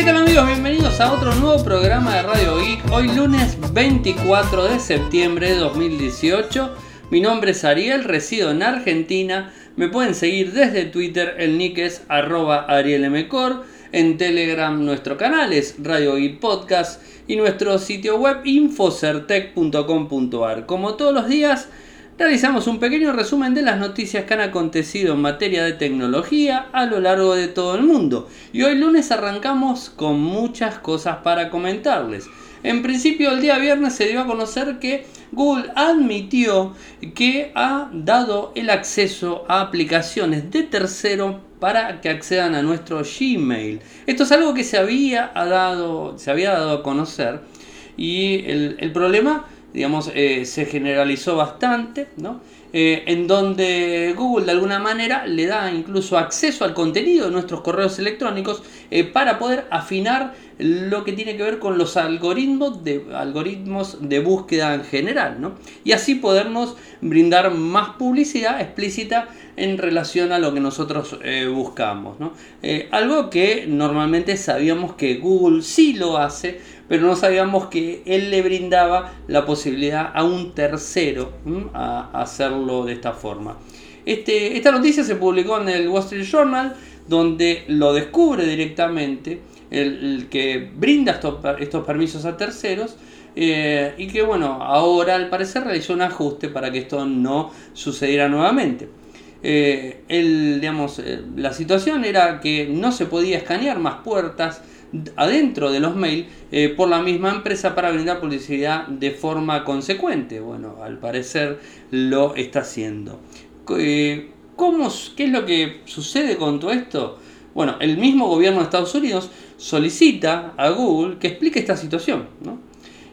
¿Qué tal amigos? Bienvenidos a otro nuevo programa de Radio Geek. Hoy lunes 24 de septiembre de 2018. Mi nombre es Ariel, resido en Argentina. Me pueden seguir desde Twitter, el nick es arroba arielmcor. En Telegram nuestro canal es Radio Geek Podcast y nuestro sitio web infocertec.com.ar. Como todos los días realizamos un pequeño resumen de las noticias que han acontecido en materia de tecnología a lo largo de todo el mundo. Y hoy lunes arrancamos con muchas cosas para comentarles. En principio el día viernes se dio a conocer que Google admitió que ha dado el acceso a aplicaciones de tercero para que accedan a nuestro Gmail. Esto es algo que se había dado, se había dado a conocer y el, el problema digamos, eh, se generalizó bastante, ¿no? Eh, en donde Google de alguna manera le da incluso acceso al contenido de nuestros correos electrónicos eh, para poder afinar lo que tiene que ver con los algoritmos de, algoritmos de búsqueda en general, ¿no? y así podernos brindar más publicidad explícita en relación a lo que nosotros buscamos. ¿no? algo que normalmente sabíamos que Google sí lo hace, pero no sabíamos que él le brindaba la posibilidad a un tercero a hacerlo de esta forma. Este, esta noticia se publicó en el Wall Street Journal, donde lo descubre directamente el, que brinda estos, permisos a terceros. Eh, y que bueno, ahora al parecer realizó un ajuste para que esto no sucediera nuevamente. Eh, digamos, eh, la situación era que no se podía escanear más puertas adentro de los mails eh, por la misma empresa para brindar publicidad de forma consecuente. Bueno, al parecer lo está haciendo. Eh, ¿cómo, ¿Qué es lo que sucede con todo esto? Bueno, el mismo gobierno de Estados Unidos solicita a Google que explique esta situación.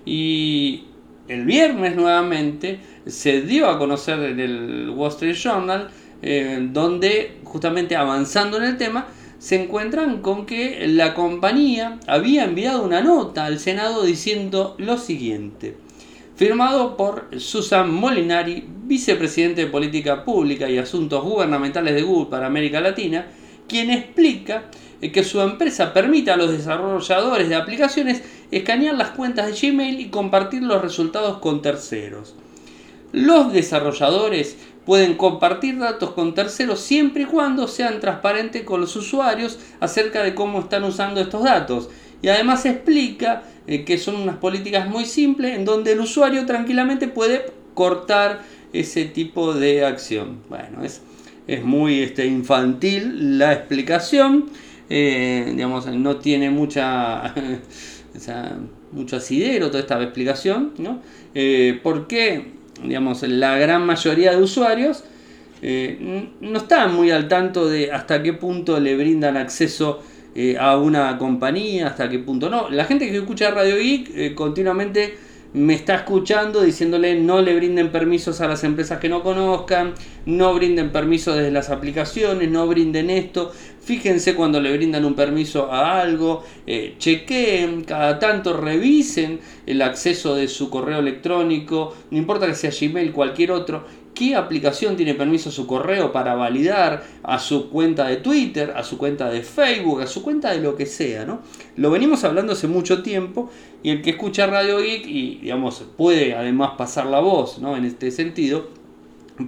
Y el viernes nuevamente se dio a conocer en el Wall Street Journal, eh, donde justamente avanzando en el tema, se encuentran con que la compañía había enviado una nota al Senado diciendo lo siguiente. Firmado por Susan Molinari, vicepresidente de Política Pública y Asuntos Gubernamentales de Google para América Latina, quien explica que su empresa permite a los desarrolladores de aplicaciones escanear las cuentas de Gmail y compartir los resultados con terceros. Los desarrolladores pueden compartir datos con terceros siempre y cuando sean transparentes con los usuarios acerca de cómo están usando estos datos. Y además explica eh, que son unas políticas muy simples en donde el usuario tranquilamente puede cortar ese tipo de acción. Bueno, es, es muy este, infantil la explicación. Eh, digamos, no tiene mucha, mucho asidero toda esta explicación. ¿no? Eh, ¿Por qué? Digamos, la gran mayoría de usuarios eh, no están muy al tanto de hasta qué punto le brindan acceso eh, a una compañía, hasta qué punto no. La gente que escucha Radio Geek eh, continuamente me está escuchando diciéndole no le brinden permisos a las empresas que no conozcan, no brinden permisos desde las aplicaciones, no brinden esto. Fíjense cuando le brindan un permiso a algo, eh, chequeen, cada tanto revisen el acceso de su correo electrónico, no importa que sea Gmail, cualquier otro, qué aplicación tiene permiso su correo para validar a su cuenta de Twitter, a su cuenta de Facebook, a su cuenta de lo que sea, ¿no? Lo venimos hablando hace mucho tiempo y el que escucha Radio Geek y digamos puede además pasar la voz, ¿no? En este sentido,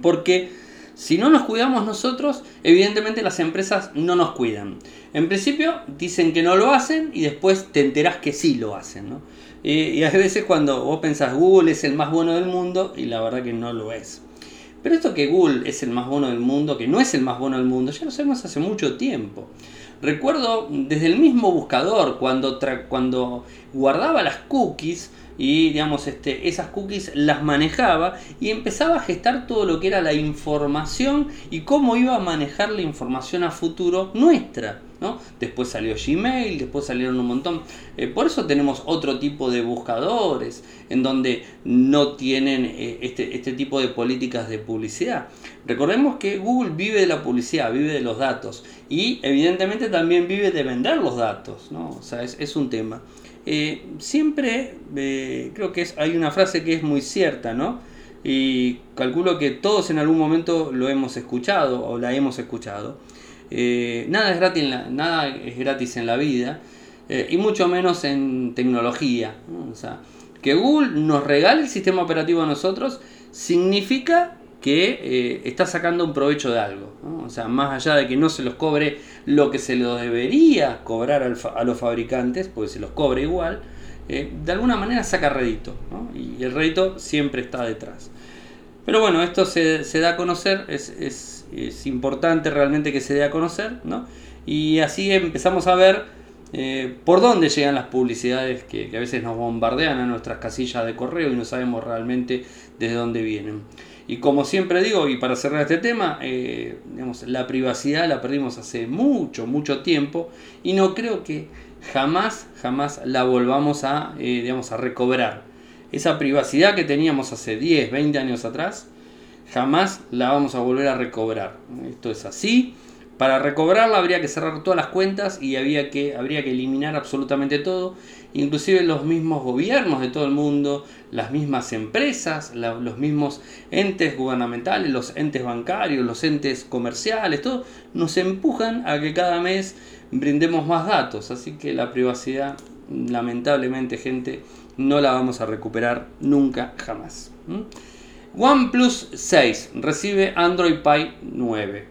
porque si no nos cuidamos nosotros, evidentemente las empresas no nos cuidan. En principio dicen que no lo hacen y después te enterás que sí lo hacen, ¿no? Y, a veces cuando vos pensás Google es el más bueno del mundo y la verdad que no lo es. Pero esto que Google es el más bueno del mundo, que no es el más bueno del mundo, ya lo sabemos hace mucho tiempo. Recuerdo desde el mismo buscador, cuando, cuando guardaba las cookies y digamos, este, esas cookies las manejaba y empezaba a gestar todo lo que era la información y cómo iba a manejar la información a futuro nuestra. Después salió Gmail, después salieron un montón. Eh, por eso tenemos otro tipo de buscadores en donde no tienen eh, este, este, tipo de políticas de publicidad. Recordemos que Google vive de la publicidad, vive de los datos y evidentemente también vive de vender los datos, ¿no? O sea, es, un tema. Eh, siempre creo que hay una frase que es muy cierta, ¿no? Y calculo que todos en algún momento lo hemos escuchado o la hemos escuchado. Eh, nada, es gratis en la, nada es gratis en la vida. eh, y mucho menos en tecnología. O sea, que Google nos regale el sistema operativo a nosotros significa que eh, está sacando un provecho de algo. O sea, más allá de que no se los cobre lo que se los debería cobrar a los fabricantes, pues se los cobre igual, eh, de alguna manera saca rédito. Y el rédito siempre está detrás. Pero bueno, esto se, da a conocer, es, importante realmente que se dé a conocer, ¿no? Y así empezamos a ver eh, por dónde llegan las publicidades que, que, a veces nos bombardean a nuestras casillas de correo y no sabemos realmente desde dónde vienen. Y como siempre digo, y para cerrar este tema, eh, la privacidad la perdimos hace mucho, mucho tiempo y no creo que jamás, jamás la volvamos a, eh, digamos, a recobrar. Esa privacidad que teníamos hace 10, 20 años atrás, jamás la vamos a volver a recobrar. Esto es así para recobrarla habría que cerrar todas las cuentas y había que, habría que eliminar absolutamente todo, inclusive los mismos gobiernos de todo el mundo, las mismas empresas, los mismos entes gubernamentales, los entes bancarios, los entes comerciales, todo nos empujan a que cada mes brindemos más datos. Así que la privacidad, lamentablemente gente, no la vamos a recuperar nunca, jamás. OnePlus 6 recibe Android Pie 9.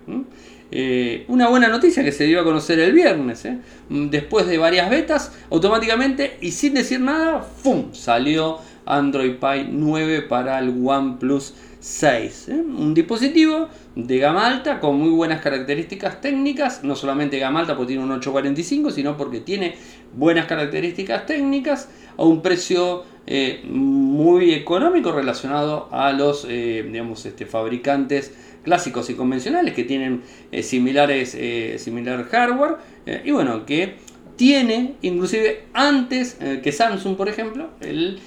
Eh, una buena noticia que se dio a conocer el viernes. ¿eh? Después de varias betas, automáticamente y sin decir nada, ¡fum! salió Android Pie 9 para el OnePlus 6. ¿eh? Un dispositivo de gama alta con muy buenas características técnicas. No solamente gama alta porque tiene un 845, sino porque tiene buenas características técnicas a un precio muy económico relacionado a los digamos, este, fabricantes clásicos y convencionales que tienen eh, similares, eh, similar hardware eh, y bueno, que tiene inclusive antes que Samsung, por ejemplo, el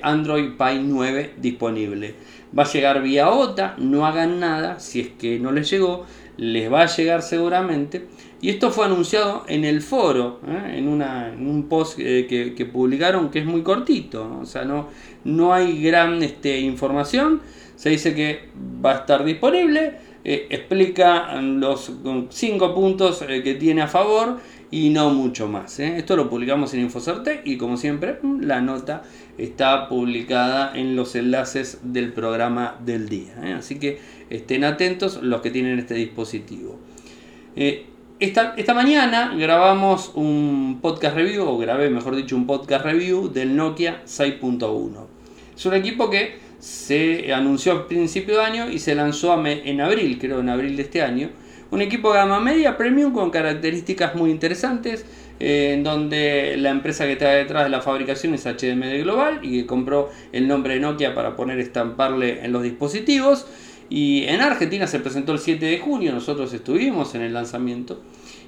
Android Pie 9 disponible. Va a llegar vía OTA, no hagan nada, si es que no les llegó, les va a llegar seguramente. Y esto fue anunciado en el foro, en, una, un post que, publicaron que es muy cortito, o sea, no, no hay gran este, información se dice que va a estar disponible, eh, explica los cinco puntos eh, que tiene a favor y no mucho más. ¿eh? Esto lo publicamos en Infocerte y como siempre mm, la nota está publicada en los enlaces del programa del día. Así que estén atentos los que tienen este dispositivo. Esta, esta, mañana grabamos un podcast review, o grabé mejor dicho un podcast review del Nokia 6.1. Es un equipo que se anunció a principio de año y se lanzó en abril, creo en abril de este año. Un equipo de gama media premium con características muy interesantes, eh, en donde la empresa que está detrás de la fabricación es HMD Global y que compró el nombre de Nokia para poner estamparle en los dispositivos. Y en Argentina se presentó el 7 de junio, nosotros estuvimos en el lanzamiento.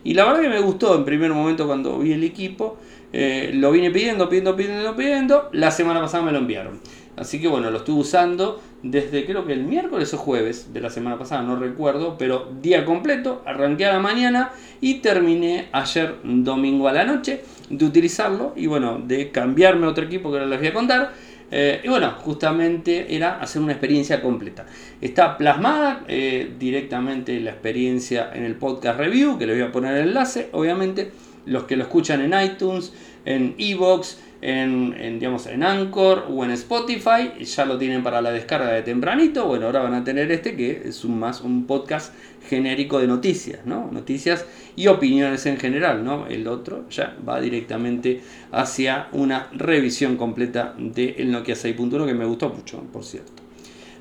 Y la verdad que me gustó en primer momento cuando vi el equipo. Eh, lo vine pidiendo, pidiendo, pidiendo, pidiendo. La semana pasada me lo enviaron. Así que bueno, lo estuve usando desde creo que el miércoles o jueves de la semana pasada, no recuerdo, pero día completo, arranqué a la mañana y terminé ayer domingo a la noche de utilizarlo y bueno, de cambiarme a otro equipo que ahora les voy a contar. Eh, y bueno, justamente era hacer una experiencia completa. Está plasmada eh, directamente la experiencia en el podcast review, que le voy a poner el enlace, obviamente. Los que lo escuchan en iTunes, en Evox, en, digamos, en Anchor o en Spotify, ya lo tienen para la descarga de tempranito, bueno, ahora van a tener este que es un más un podcast genérico de noticias, ¿no? Noticias y opiniones en general, ¿no? El otro ya va directamente hacia una revisión completa del Nokia 6.1 que me gustó mucho, por cierto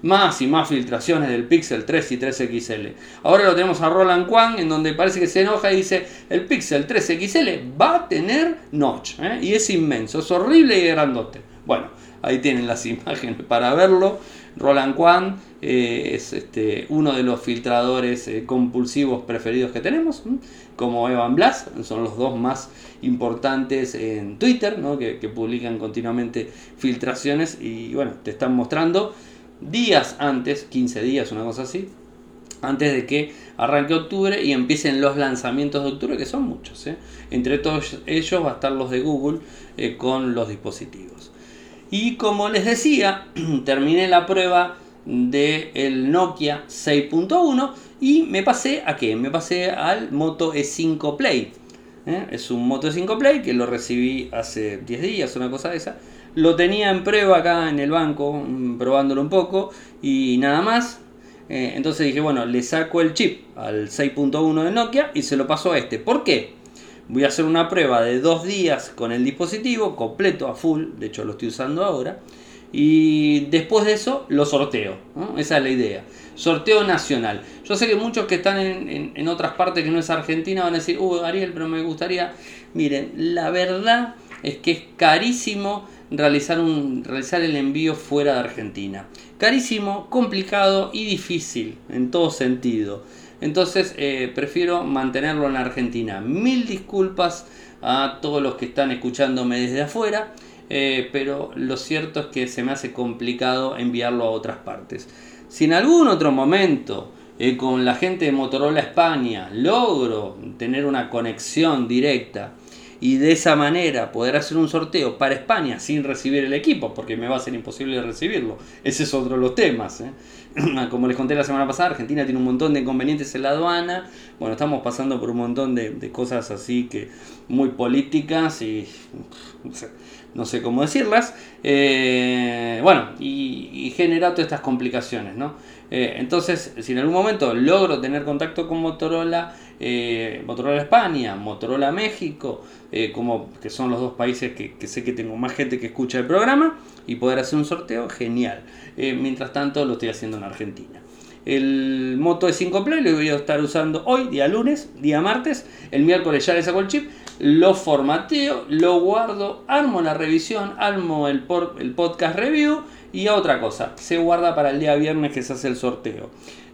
más y más filtraciones del Pixel 3 y 3 XL. Ahora lo tenemos a Roland Quang, en donde parece que se enoja y dice, el Pixel 3 XL va a tener notch, ¿eh? y es inmenso, es horrible y grandote. Bueno, ahí tienen las imágenes para verlo. Roland Quang eh, es este, uno de los filtradores eh, compulsivos preferidos que tenemos, como Evan Blass, son los dos más importantes en Twitter, que, que publican continuamente filtraciones y bueno, te están mostrando días antes, 15 días, una cosa así, antes de que arranque octubre y empiecen los lanzamientos de octubre, que son muchos. ¿eh? Entre todos ellos va a estar los de Google eh, con los dispositivos. Y como les decía, terminé la prueba del el Nokia 6.1 y me pasé a qué? Me pasé al Moto E5 Play. ¿eh? Es un Moto 5 Play que lo recibí hace 10 días, una cosa de esa. Lo tenía en prueba acá en el banco, mm, probándolo un poco y nada más. Eh, entonces dije, bueno, le saco el chip al 6.1 de Nokia y se lo paso a este. ¿Por qué? Voy a hacer una prueba de dos días con el dispositivo, completo a full, de hecho lo estoy usando ahora. Y después de eso lo sorteo, esa es la idea. Sorteo nacional. Yo sé que muchos que están en, otras partes que no es Argentina van a decir, uh, Ariel, pero me gustaría. Miren, la verdad es que es carísimo realizar, un, realizar el envío fuera de Argentina. Carísimo, complicado y difícil en todo sentido. Entonces eh, prefiero mantenerlo en Argentina. Mil disculpas a todos los que están escuchándome desde afuera, eh, pero lo cierto es que se me hace complicado enviarlo a otras partes. Si en algún otro momento eh, con la gente de Motorola España logro tener una conexión directa y de esa manera poder hacer un sorteo para España sin recibir el equipo, porque me va a ser imposible recibirlo. Ese es otro de los temas. ¿eh? Como les conté la semana pasada, Argentina tiene un montón de inconvenientes en la aduana. Bueno, estamos pasando por un montón de, cosas así que muy políticas y no sé, cómo decirlas. Eh, bueno, y, y genera todas estas complicaciones, ¿no? Eh, entonces, si en algún momento logro tener contacto con Motorola, eh, Motorola España, Motorola México, eh, como que son los dos países que, sé que tengo más gente que escucha el programa, y poder hacer un sorteo, genial. mientras tanto, lo estoy haciendo en Argentina. El Moto de 5 Play lo voy a estar usando hoy, día lunes, día martes. El miércoles ya le saco el chip, lo formateo, lo guardo, armo la revisión, armo el, el podcast review y otra cosa, se guarda para el día viernes que se hace el sorteo.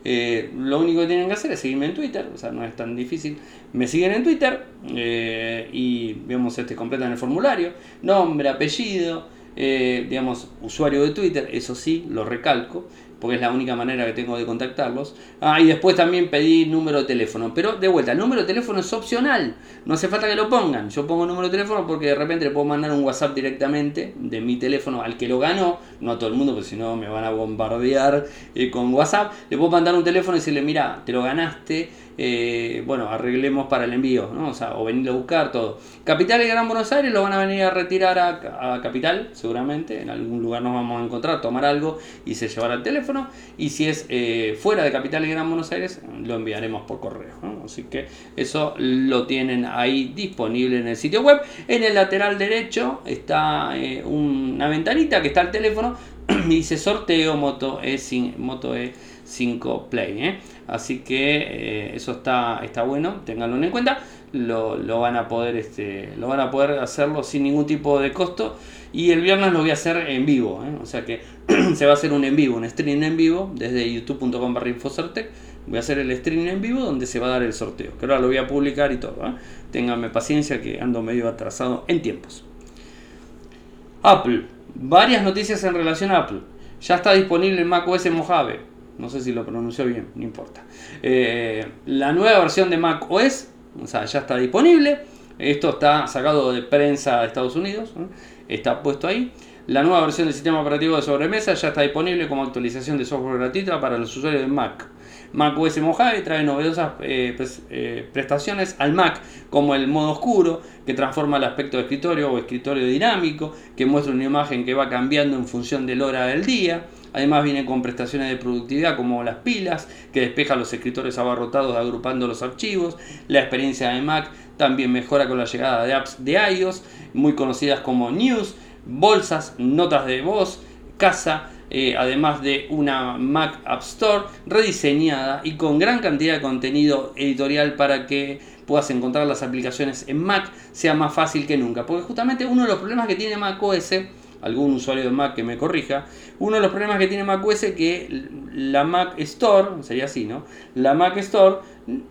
Eh, lo único que tienen que hacer es seguirme en Twitter, o sea, no es tan difícil. Me siguen en Twitter eh, y, vemos este, completan el formulario, nombre, apellido, eh, digamos, usuario de Twitter, eso sí, lo recalco porque es la única manera que tengo de contactarlos. Ah, y después también pedí número de teléfono, pero de vuelta, el número de teléfono es opcional, no hace falta que lo pongan. Yo pongo número de teléfono porque de repente le puedo mandar un WhatsApp directamente de mi teléfono al que lo ganó, no a todo el mundo, porque si no me van a bombardear eh, con WhatsApp. Le puedo mandar un teléfono y decirle, mira, te lo ganaste eh, bueno, arreglemos para el envío. O sea, venir a buscar todo. Capital y Gran Buenos Aires lo van a venir a retirar a, Capital, seguramente, en algún lugar nos vamos a encontrar, tomar algo y se llevará el teléfono. Y si es eh, fuera de Capital y Gran Buenos Aires, lo enviaremos por correo. Así que eso lo tienen ahí disponible en el sitio web. En el lateral derecho está eh, una ventanita que está el teléfono y dice sorteo Moto E, Moto E5 Play. Así que eh, eso está, está bueno, ténganlo en cuenta. Lo, van a poder este, lo van a poder hacerlo sin ningún tipo de costo. Y el viernes lo voy a hacer en vivo. ¿eh? O sea que se va a hacer un en vivo, un stream en vivo desde youtube.com barra. Voy a hacer el stream en vivo donde se va a dar el sorteo. Que ahora lo voy a publicar y todo. ¿eh? Ténganme paciencia que ando medio atrasado en tiempos. Apple. Varias noticias en relación a Apple. Ya está disponible en macOS Mojave no sé si lo pronunció bien, no importa. Eh, la nueva versión de Mac OS, o sea, ya está disponible. Esto está sacado de prensa de Estados Unidos, está puesto ahí. La nueva versión del sistema operativo de sobremesa ya está disponible como actualización de software gratuita para los usuarios de Mac. Mac OS Mojave trae novedosas eh, eh, prestaciones al Mac, como el modo oscuro, que transforma el aspecto de escritorio o escritorio dinámico, que muestra una imagen que va cambiando en función de la hora del día. Además viene con prestaciones de productividad como las pilas, que despeja los escritores abarrotados agrupando los archivos. La experiencia de Mac también mejora con la llegada de apps de iOS, muy conocidas como News, bolsas, notas de voz, casa, eh, además de una Mac App Store rediseñada y con gran cantidad de contenido editorial para que puedas encontrar las aplicaciones en Mac sea más fácil que nunca. Porque justamente uno de los problemas que tiene Mac OS algún usuario de Mac que me corrija, uno de los problemas que tiene macOS es que la Mac Store, sería así, ¿no? La Mac Store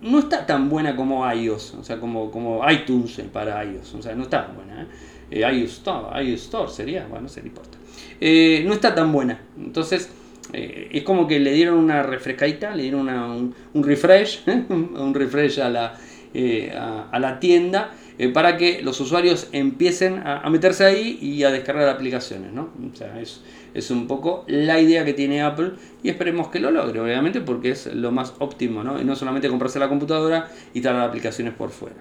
no está tan buena como iOS, o sea, como, como iTunes para iOS, o sea, no está buena. ¿eh? eh iOS, Store, iOS Store sería, bueno, no se le importa. Eh, no está tan buena, entonces eh, es como que le dieron una refrescadita, le dieron un, refresh, un refresh a la, a la tienda eh, para que los usuarios empiecen a, meterse ahí y a descargar aplicaciones. ¿no? O sea, es, es, un poco la idea que tiene Apple y esperemos que lo logre, obviamente, porque es lo más óptimo, ¿no? y no solamente comprarse la computadora y traer aplicaciones por fuera.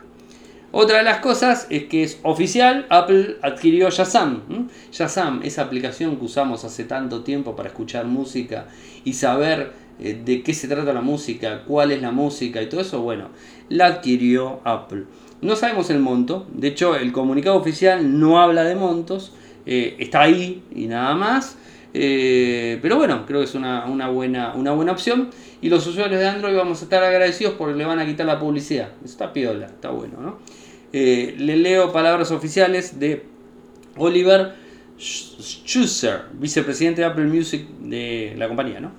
Otra de las cosas es que es oficial, Apple adquirió Shazam. Shazam, esa aplicación que usamos hace tanto tiempo para escuchar música y saber eh, de qué se trata la música, cuál es la música y todo eso, bueno, la adquirió Apple. No sabemos el monto, de hecho el comunicado oficial no habla de montos, eh, está ahí y nada más. Eh, pero bueno, creo que es una, buena, una buena opción. Y los usuarios de Android vamos a estar agradecidos porque le van a quitar la publicidad. Está piola, está bueno, ¿no? Eh, le leo palabras oficiales de Oliver Schusser, vicepresidente de Apple Music de la compañía.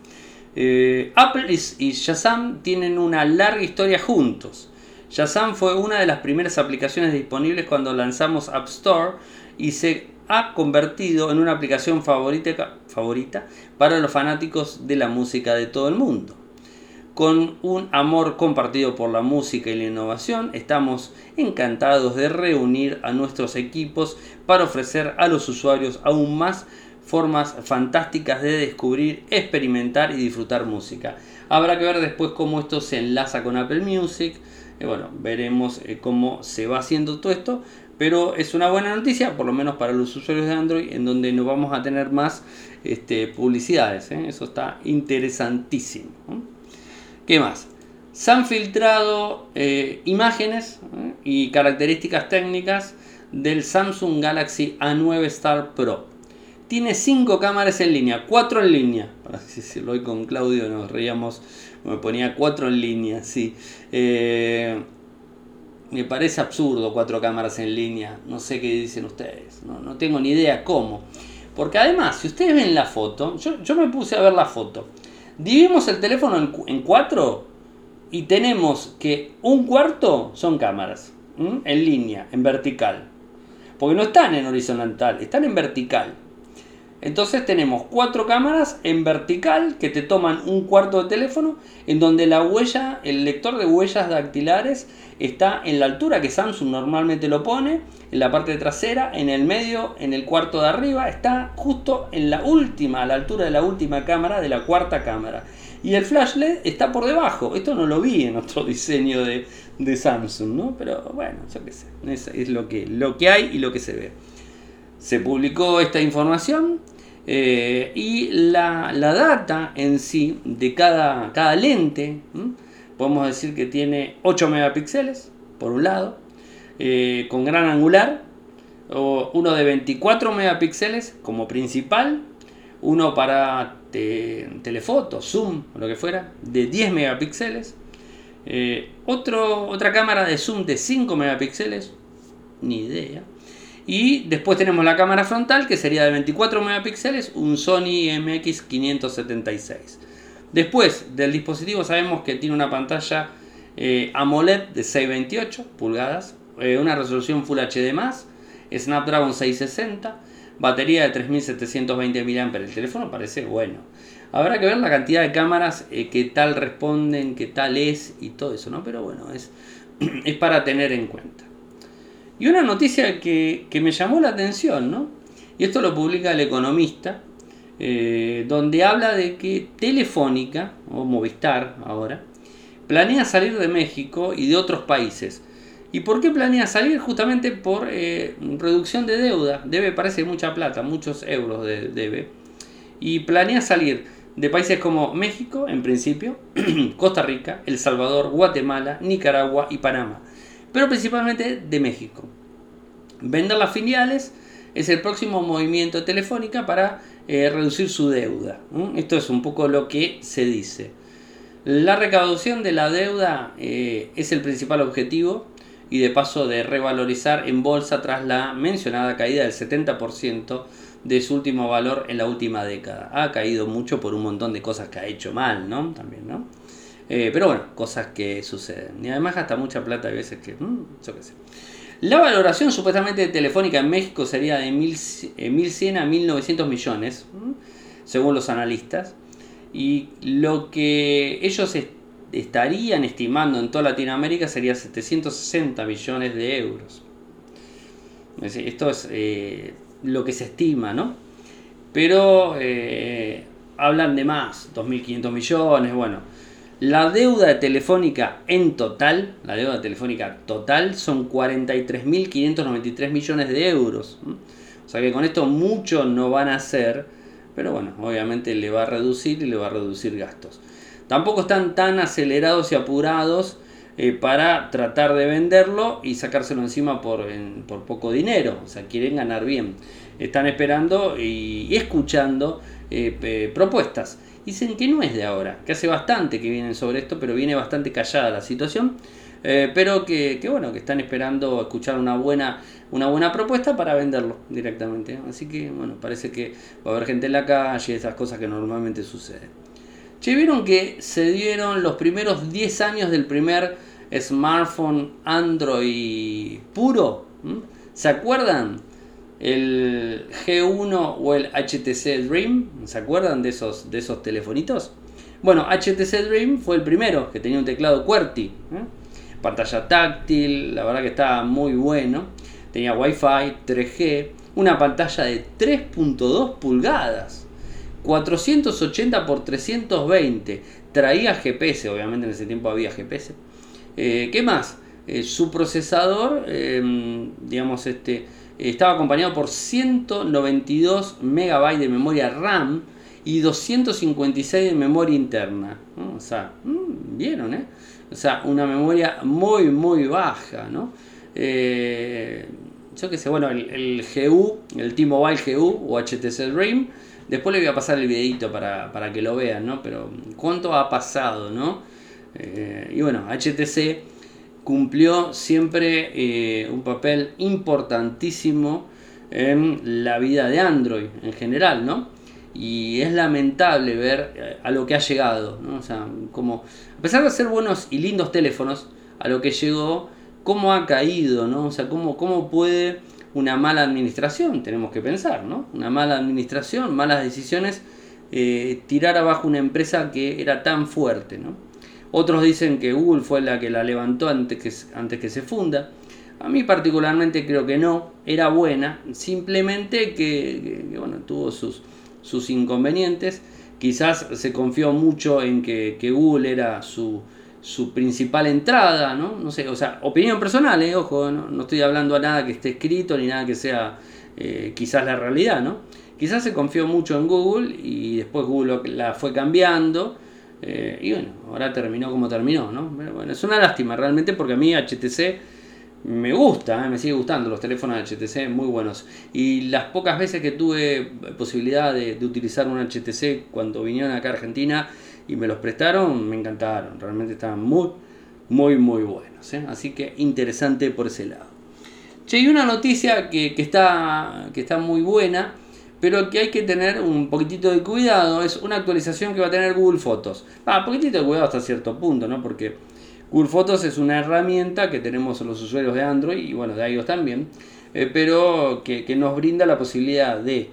Eh, Apple y, Shazam tienen una larga historia juntos. Shazam fue una de las primeras aplicaciones disponibles cuando lanzamos App Store y se ha convertido en una aplicación favorita, favorita para los fanáticos de la música de todo el mundo. Con un amor compartido por la música y la innovación, estamos encantados de reunir a nuestros equipos para ofrecer a los usuarios aún más formas fantásticas de descubrir, experimentar y disfrutar música. Habrá que ver después cómo esto se enlaza con Apple Music. Y bueno, veremos eh, cómo se va haciendo todo esto. Pero es una buena noticia, por lo menos para los usuarios de Android, en donde no vamos a tener más este, publicidades. ¿eh? Eso está interesantísimo. ¿Qué más? Se han filtrado eh, imágenes eh, y características técnicas del Samsung Galaxy A9 Star Pro. Tiene 5 cámaras en línea, 4 en línea. Para decirlo hoy con Claudio nos reíamos, me ponía 4 en línea, sí. Eh, me parece absurdo 4 cámaras en línea, no sé qué dicen ustedes, no, tengo ni idea cómo. Porque además, si ustedes ven la foto, yo, yo me puse a ver la foto. Dividimos el teléfono en, cuatro y tenemos que un cuarto son cámaras, en línea, en vertical. Porque no están en horizontal, están en vertical. Entonces tenemos cuatro cámaras en vertical que te toman un cuarto de teléfono, en donde la huella, el lector de huellas dactilares está en la altura que Samsung normalmente lo pone, en la parte trasera, en el medio, en el cuarto de arriba, está justo en la última, a la altura de la última cámara, de la cuarta cámara. Y el flash LED está por debajo. Esto no lo vi en otro diseño de, Samsung, ¿no? Pero bueno, yo qué sé. Es, lo, que, lo que hay y lo que se ve. Se publicó esta información eh, y la, data en sí de cada lente, podemos decir que tiene 8 megapíxeles, por un lado, eh, con gran angular, o uno de 24 megapíxeles como principal, uno para telefoto, zoom, lo que fuera, de 10 megapíxeles, eh, otro, otra cámara de zoom de 5 megapíxeles, ni idea, y después tenemos la cámara frontal que sería de 24 megapíxeles, un Sony MX576. Después del dispositivo sabemos que tiene una pantalla eh, AMOLED de 628 pulgadas, eh, una resolución Full HD+, Snapdragon 660, batería de 3720 mAh. El teléfono parece bueno. Habrá que ver la cantidad de cámaras eh, que tal responden, que tal es y todo eso, ¿no? Pero bueno, es, es para tener en cuenta. Y una noticia que, me llamó la atención, ¿no? Y esto lo publica el economista, eh, donde habla de que Telefónica, o Movistar ahora, planea salir de México y de otros países. ¿Y por qué planea salir? Justamente por eh, reducción de deuda. Debe, parece mucha plata, muchos euros debe. Y planea salir de países como México, en principio, Costa Rica, El Salvador, Guatemala, Nicaragua y Panamá pero principalmente de México. Vender las filiales es el próximo movimiento de Telefónica para eh, reducir su deuda. Esto es un poco lo que se dice. La recaudación de la deuda eh, es el principal objetivo y de paso de revalorizar en bolsa tras la mencionada caída del 70% de su último valor en la última década. Ha caído mucho por un montón de cosas que ha hecho mal, ¿no? También, ¿no? Eh, pero bueno, cosas que suceden. Y además gasta mucha plata a veces que... Mm. La valoración supuestamente Telefónica en México sería de 1.100 a 1.900 millones, según los analistas. Y lo que ellos estarían estimando en toda Latinoamérica sería 760 millones de euros. Esto es eh, lo que se estima, ¿no? Pero eh, hablan de más, 2.500 millones, bueno. La deuda de telefónica en total, la deuda telefónica total son 43.593 millones de euros. O sea que con esto mucho no van a hacer, pero bueno, obviamente le va a reducir y le va a reducir gastos. Tampoco están tan acelerados y apurados eh, para tratar de venderlo y sacárselo encima por, por, poco dinero. O sea, quieren ganar bien. Están esperando y, escuchando eh, propuestas. Dicen que no es de ahora, que hace bastante que vienen sobre esto, pero viene bastante callada la situación. Eh, pero que, bueno, que están esperando escuchar una buena, una buena propuesta para venderlo directamente. Así que bueno, parece que va a haber gente en la calle, esas cosas que normalmente suceden. Che, vieron que se dieron los primeros 10 años del primer smartphone Android puro. ¿Se acuerdan? El G1 o el HTC Dream. ¿Se acuerdan de esos, de esos telefonitos? Bueno, HTC Dream fue el primero que tenía un teclado QWERTY. Pantalla táctil, la verdad que estaba muy bueno. Tenía Wi-Fi, 3G, una pantalla de 3.2 pulgadas. 480 x 320. Traía GPS, obviamente en ese tiempo había GPS. Eh, ¿Qué más? Eh, su procesador, em, digamos, este, estaba acompañado por 192 MB de memoria RAM y 256 de memoria interna. O sea, mm, vieron, ¿eh? O sea, una memoria muy, muy baja, ¿no? Eh, yo qué sé, bueno, el, GU, el T-Mobile GU o HTC Dream, después le voy a pasar el videito para, para que lo vean, ¿no? Pero cuánto ha pasado, ¿no? Eh, y bueno, HTC cumplió siempre eh, un papel importantísimo en la vida de Android en general, ¿no? Y es lamentable ver eh, a lo que ha llegado, ¿no? O sea, como, a pesar de ser buenos y lindos teléfonos, a lo que llegó, cómo ha caído, ¿no? O sea, cómo, cómo puede una mala administración, tenemos que pensar, ¿no? Una mala administración, malas decisiones, tirar abajo una empresa que era tan fuerte, ¿no? Otros dicen que Google fue la que la levantó antes que, antes que se funda. A mí particularmente creo que no, era buena, simplemente que, bueno, tuvo sus, sus inconvenientes. Quizás se confió mucho en que, Google era su, su, principal entrada, ¿no? No sé, o sea, opinión personal, ¿eh? ojo, ¿no? estoy hablando a nada que esté escrito ni nada que sea eh, quizás la realidad, ¿no? Quizás se confió mucho en Google y después Google la fue cambiando eh, y bueno, ahora terminó como terminó, ¿no? bueno, es una lástima realmente porque a mí HTC me gusta, ¿eh? me sigue gustando los teléfonos de HTC, muy buenos. Y las pocas veces que tuve posibilidad de, utilizar un HTC cuando vinieron acá a Argentina y me los prestaron, me encantaron, realmente estaban muy, muy, muy buenos. ¿eh? Así que interesante por ese lado. Che, y una noticia que, que, está, que está muy buena pero que hay que tener un poquitito de cuidado. Es una actualización que va a tener Google Fotos. Ah, poquitito de cuidado hasta cierto punto, ¿no? Porque Google Fotos es una herramienta que tenemos los usuarios de Android y bueno, de iOS también, eh, pero que, nos brinda la posibilidad de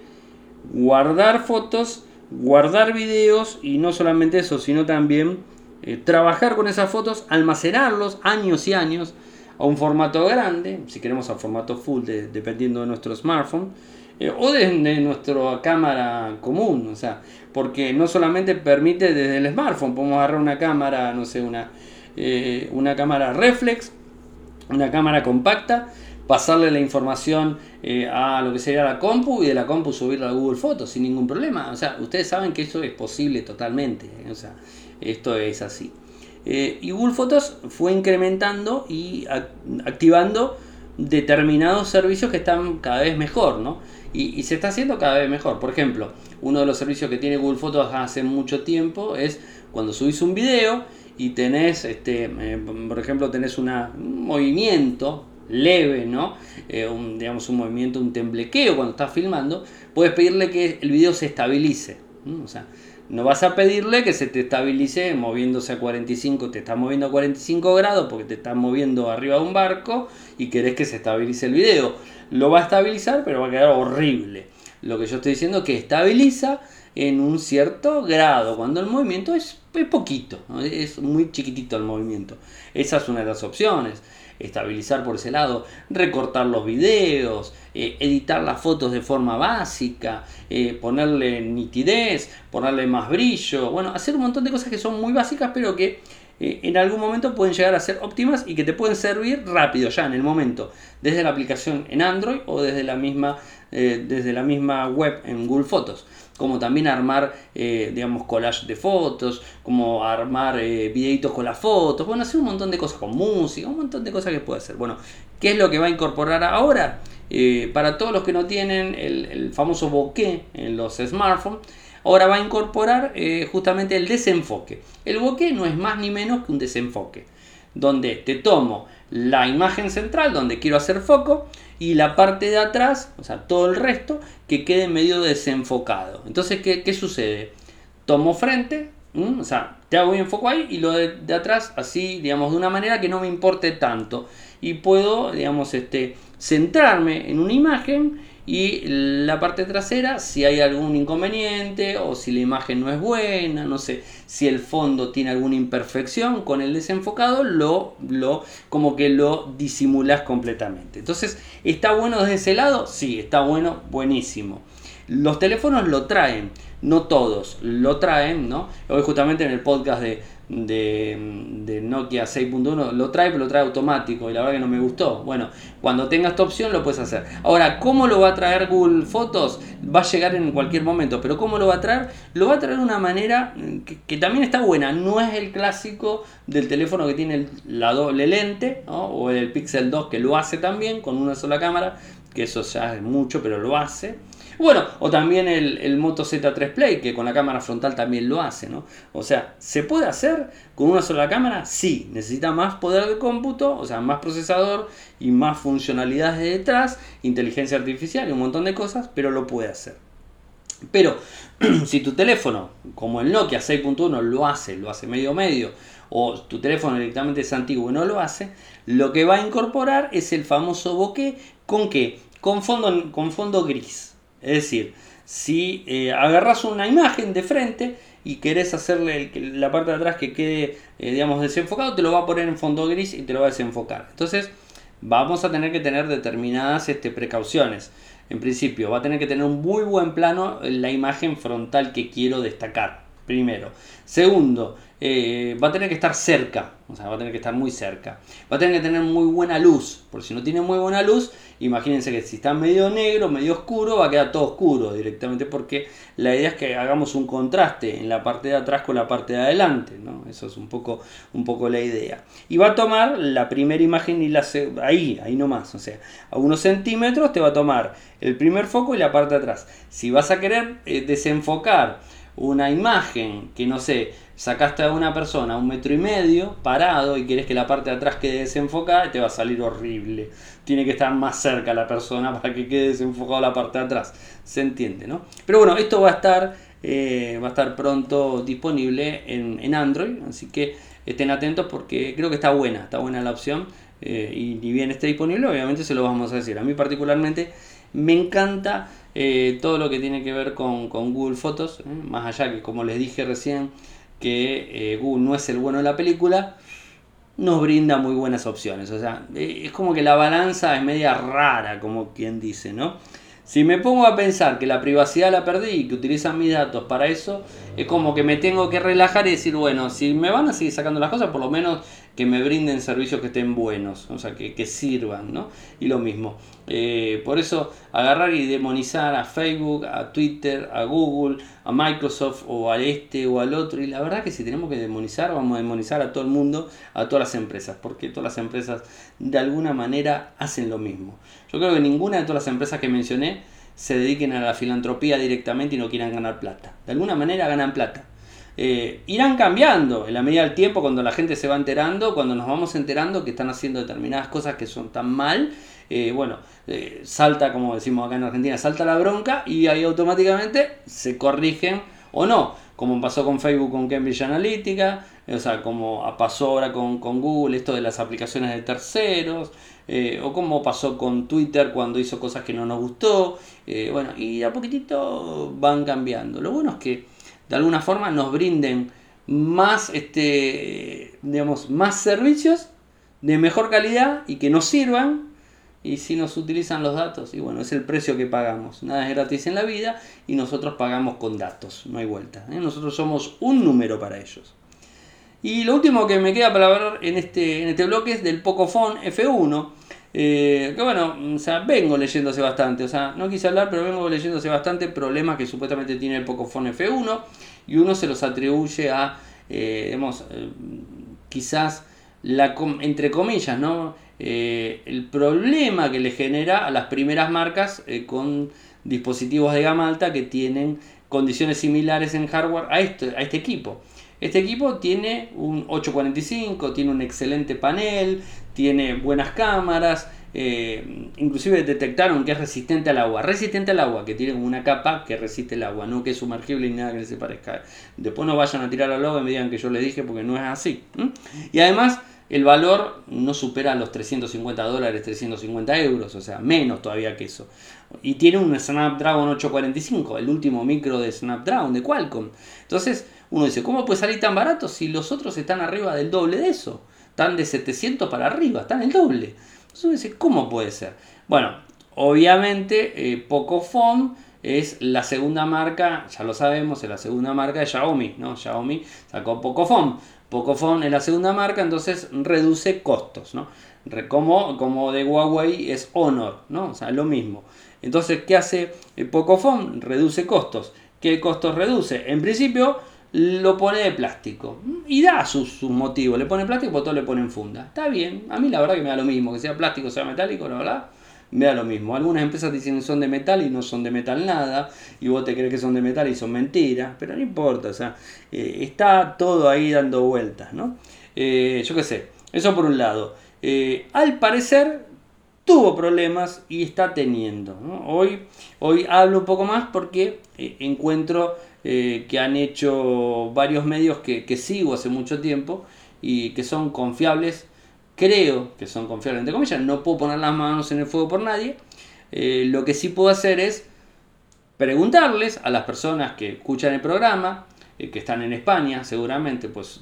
guardar fotos, guardar videos y no solamente eso, sino también eh, trabajar con esas fotos, almacenarlos años y años a un formato grande, si queremos a formato full, dependiendo de nuestro smartphone eh, o desde nuestra cámara común, o sea, porque no solamente permite desde el smartphone, podemos agarrar una cámara, no sé, una, eh, una cámara reflex, una cámara compacta, pasarle la información eh, a lo que sería la compu y de la compu subirla a Google Fotos sin ningún problema. O sea, ustedes saben que eso es posible totalmente. O sea, esto es así. y Google Fotos fue incrementando y activando determinados servicios que están cada vez mejor, ¿no? Y, se está haciendo cada vez mejor. Por ejemplo, uno de los servicios que tiene Google Fotos hace mucho tiempo es cuando subís un video y tenés, este, eh, por ejemplo, tenés un movimiento leve, ¿no? Eh, un, digamos un movimiento, un temblequeo cuando estás filmando, puedes pedirle que el video se estabilice. O sea, no vas a pedirle que se te estabilice moviéndose a 45, te está moviendo a 45 grados porque te estás moviendo arriba de un barco y querés que se estabilice el video. Lo va a estabilizar, pero va a quedar horrible. Lo que yo estoy diciendo es que estabiliza en un cierto grado, cuando el movimiento es poquito, es muy chiquitito el movimiento. Esa es una de las opciones. Estabilizar por ese lado, recortar los videos, eh, editar las fotos de forma básica, eh, ponerle nitidez, ponerle más brillo, bueno, hacer un montón de cosas que son muy básicas pero que eh, en algún momento pueden llegar a ser óptimas y que te pueden servir rápido, ya en el momento, desde la aplicación en Android o desde la misma, desde la misma web en Google Fotos como también armar, eh, digamos, collage de fotos, como armar eh, videitos con las fotos, bueno, hacer un montón de cosas con música, un montón de cosas que puede hacer. Bueno, ¿qué es lo que va a incorporar ahora? Eh, para todos los que no tienen el, famoso bokeh en los smartphones, ahora va a incorporar justamente el desenfoque. El bokeh no es más ni menos que un desenfoque, donde te tomo la imagen central, donde quiero hacer foco, y la parte de atrás, o sea, todo el resto, que quede medio desenfocado. Entonces, ¿qué, sucede? Tomo frente, o sea, te hago bien foco ahí y lo de, de, atrás así, digamos, de una manera que no me importe tanto. Y puedo, digamos, este, centrarme en una imagen y la parte trasera si hay algún inconveniente o si la imagen no es buena, no sé, si el fondo tiene alguna imperfección con el desenfocado, lo, lo como que lo disimulas completamente. Entonces, ¿está bueno desde ese lado? Sí, está bueno, buenísimo. Los teléfonos lo traen, no todos lo traen, ¿no? Hoy justamente en el podcast de, de, Nokia 6.1 lo trae, pero lo trae automático y la verdad que no me gustó. Bueno, cuando tenga esta opción lo puedes hacer. Ahora, ¿cómo lo va a traer Google Fotos? Va a llegar en cualquier momento, pero ¿cómo lo va a traer? Lo va a traer de una manera que, también está buena. No es el clásico del teléfono que tiene la doble lente, o el Pixel 2 que lo hace también con una sola cámara, que eso ya es mucho, pero lo hace. Bueno, o también el, Moto Z3 Play, que con la cámara frontal también lo hace, ¿no? O sea, ¿se puede hacer con una sola cámara? Sí, necesita más poder de cómputo, o sea, más procesador y más funcionalidades de detrás, inteligencia artificial y un montón de cosas, pero lo puede hacer. Pero si tu teléfono, como el Nokia 6.1 lo hace, lo hace medio medio, o tu teléfono directamente es antiguo y no lo hace, lo que va a incorporar es el famoso bokeh con qué? Con fondo, con fondo gris. Es decir, si eh, agarras una imagen de frente y querés hacerle la parte de atrás que quede, eh, digamos, desenfocado, te lo va a poner en fondo gris y te lo va a desenfocar. Entonces, vamos a tener que tener determinadas este, precauciones. En principio, va a tener que tener un muy buen plano la imagen frontal que quiero destacar. Primero. Segundo, eh, va a tener que estar cerca, o sea, va a tener que estar muy cerca. Va a tener que tener muy buena luz, porque si no tiene muy buena luz, imagínense que si está medio negro, medio oscuro, va a quedar todo oscuro directamente, porque la idea es que hagamos un contraste en la parte de atrás con la parte de adelante, ¿no? Eso es un poco, un poco la idea. Y va a tomar la primera imagen y la ahí, ahí nomás, o sea, a unos centímetros te va a tomar el primer foco y la parte de atrás. Si vas a querer eh, desenfocar una imagen que no sé, sacaste a una persona a un metro y medio parado y quieres que la parte de atrás quede desenfocada, te va a salir horrible. Tiene que estar más cerca la persona para que quede desenfocada la parte de atrás. Se entiende, ¿no? Pero bueno, esto va a estar, eh, va a estar pronto disponible en, Android, así que estén atentos porque creo que está buena, está buena la opción. Eh, y ni bien esté disponible, obviamente se lo vamos a decir. A mí particularmente me encanta eh, todo lo que tiene que ver con, Google Fotos, más allá que como les dije recién, que eh, no es el bueno de la película, nos brinda muy buenas opciones. O sea, eh, es como que la balanza es media rara, como quien dice, ¿no? Si me pongo a pensar que la privacidad la perdí y que utilizan mis datos para eso, es como que me tengo que relajar y decir, bueno, si me van a seguir sacando las cosas, por lo menos que me brinden servicios que estén buenos, o sea, que, sirvan, ¿no? Y lo mismo. Eh, por eso, agarrar y demonizar a Facebook, a Twitter, a Google, a Microsoft o al este o al otro. Y la verdad que si tenemos que demonizar, vamos a demonizar a todo el mundo, a todas las empresas, porque todas las empresas de alguna manera hacen lo mismo. Yo creo que ninguna de todas las empresas que mencioné se dediquen a la filantropía directamente y no quieran ganar plata. De alguna manera ganan plata. Eh, irán cambiando en la medida del tiempo cuando la gente se va enterando, cuando nos vamos enterando que están haciendo determinadas cosas que son tan mal, eh, bueno, eh, salta, como decimos acá en Argentina, salta la bronca y ahí automáticamente se corrigen o no, como pasó con Facebook con Cambridge Analytica, o sea, como pasó ahora con, con Google esto de las aplicaciones de terceros, o como pasó con Twitter cuando hizo cosas que no nos gustó, bueno, y a poquitito van cambiando. Lo bueno es que de alguna forma nos brinden más, este, digamos, más servicios de mejor calidad y que nos sirvan y si nos utilizan los datos, y bueno, es el precio que pagamos. Nada es gratis en la vida y nosotros pagamos con datos, no hay vuelta. ¿eh? Nosotros somos un número para ellos. Y lo último que me queda para ver en este, en este bloque es del Pocophone F1. Eh, que bueno, o sea, vengo leyéndose bastante, o sea, no quise hablar, pero vengo leyéndose bastante problemas que supuestamente tiene el Pocophone F1 y uno se los atribuye a, eh, digamos, quizás la, entre comillas, ¿no? Eh, el problema que le genera a las primeras marcas eh, con dispositivos de gama alta que tienen condiciones similares en hardware a este, a este equipo. Este equipo tiene un 845, tiene un excelente panel, tiene buenas cámaras, eh, inclusive detectaron que es resistente al agua. Resistente al agua, que tiene una capa que resiste el agua, no que es sumergible y nada que se parezca. Después no vayan a tirar al agua y me digan que yo les dije porque no es así. Y además el valor no supera los 350 dólares, 350 euros, o sea, menos todavía que eso. Y tiene un Snapdragon 845, el último micro de Snapdragon, de Qualcomm. Entonces, uno dice, ¿cómo puede salir tan barato si los otros están arriba del doble de eso? Están de 700 para arriba, están el doble. Entonces ¿cómo puede ser? Bueno, obviamente, eh, Pocophone es la segunda marca, ya lo sabemos, es la segunda marca de Xiaomi, ¿no? Xiaomi sacó Pocophone. Pocophone es la segunda marca, entonces reduce costos, ¿no? Como, como de Huawei es Honor, ¿no? O sea, lo mismo. Entonces, ¿qué hace Pocophone? Reduce costos. ¿Qué costos reduce? En principio lo pone de plástico y da sus, motivos. Le pone plástico, por todo le pone en funda. Está bien, a mí la verdad que me da lo mismo, que sea plástico sea metálico, la verdad me da lo mismo. Algunas empresas dicen que son de metal y no son de metal nada, y vos te crees que son de metal y son mentiras, pero no importa, o sea, eh, está todo ahí dando vueltas, ¿no? Eh, yo qué sé, eso por un lado. Eh, al parecer tuvo problemas y está teniendo. Hoy, hoy hablo un poco más porque encuentro que han hecho varios medios que, que sigo hace mucho tiempo y que son confiables creo que son confiables entre comillas, no puedo poner las manos en el fuego por nadie, eh, lo que sí puedo hacer es preguntarles a las personas que escuchan el programa, eh, que están en España, seguramente, pues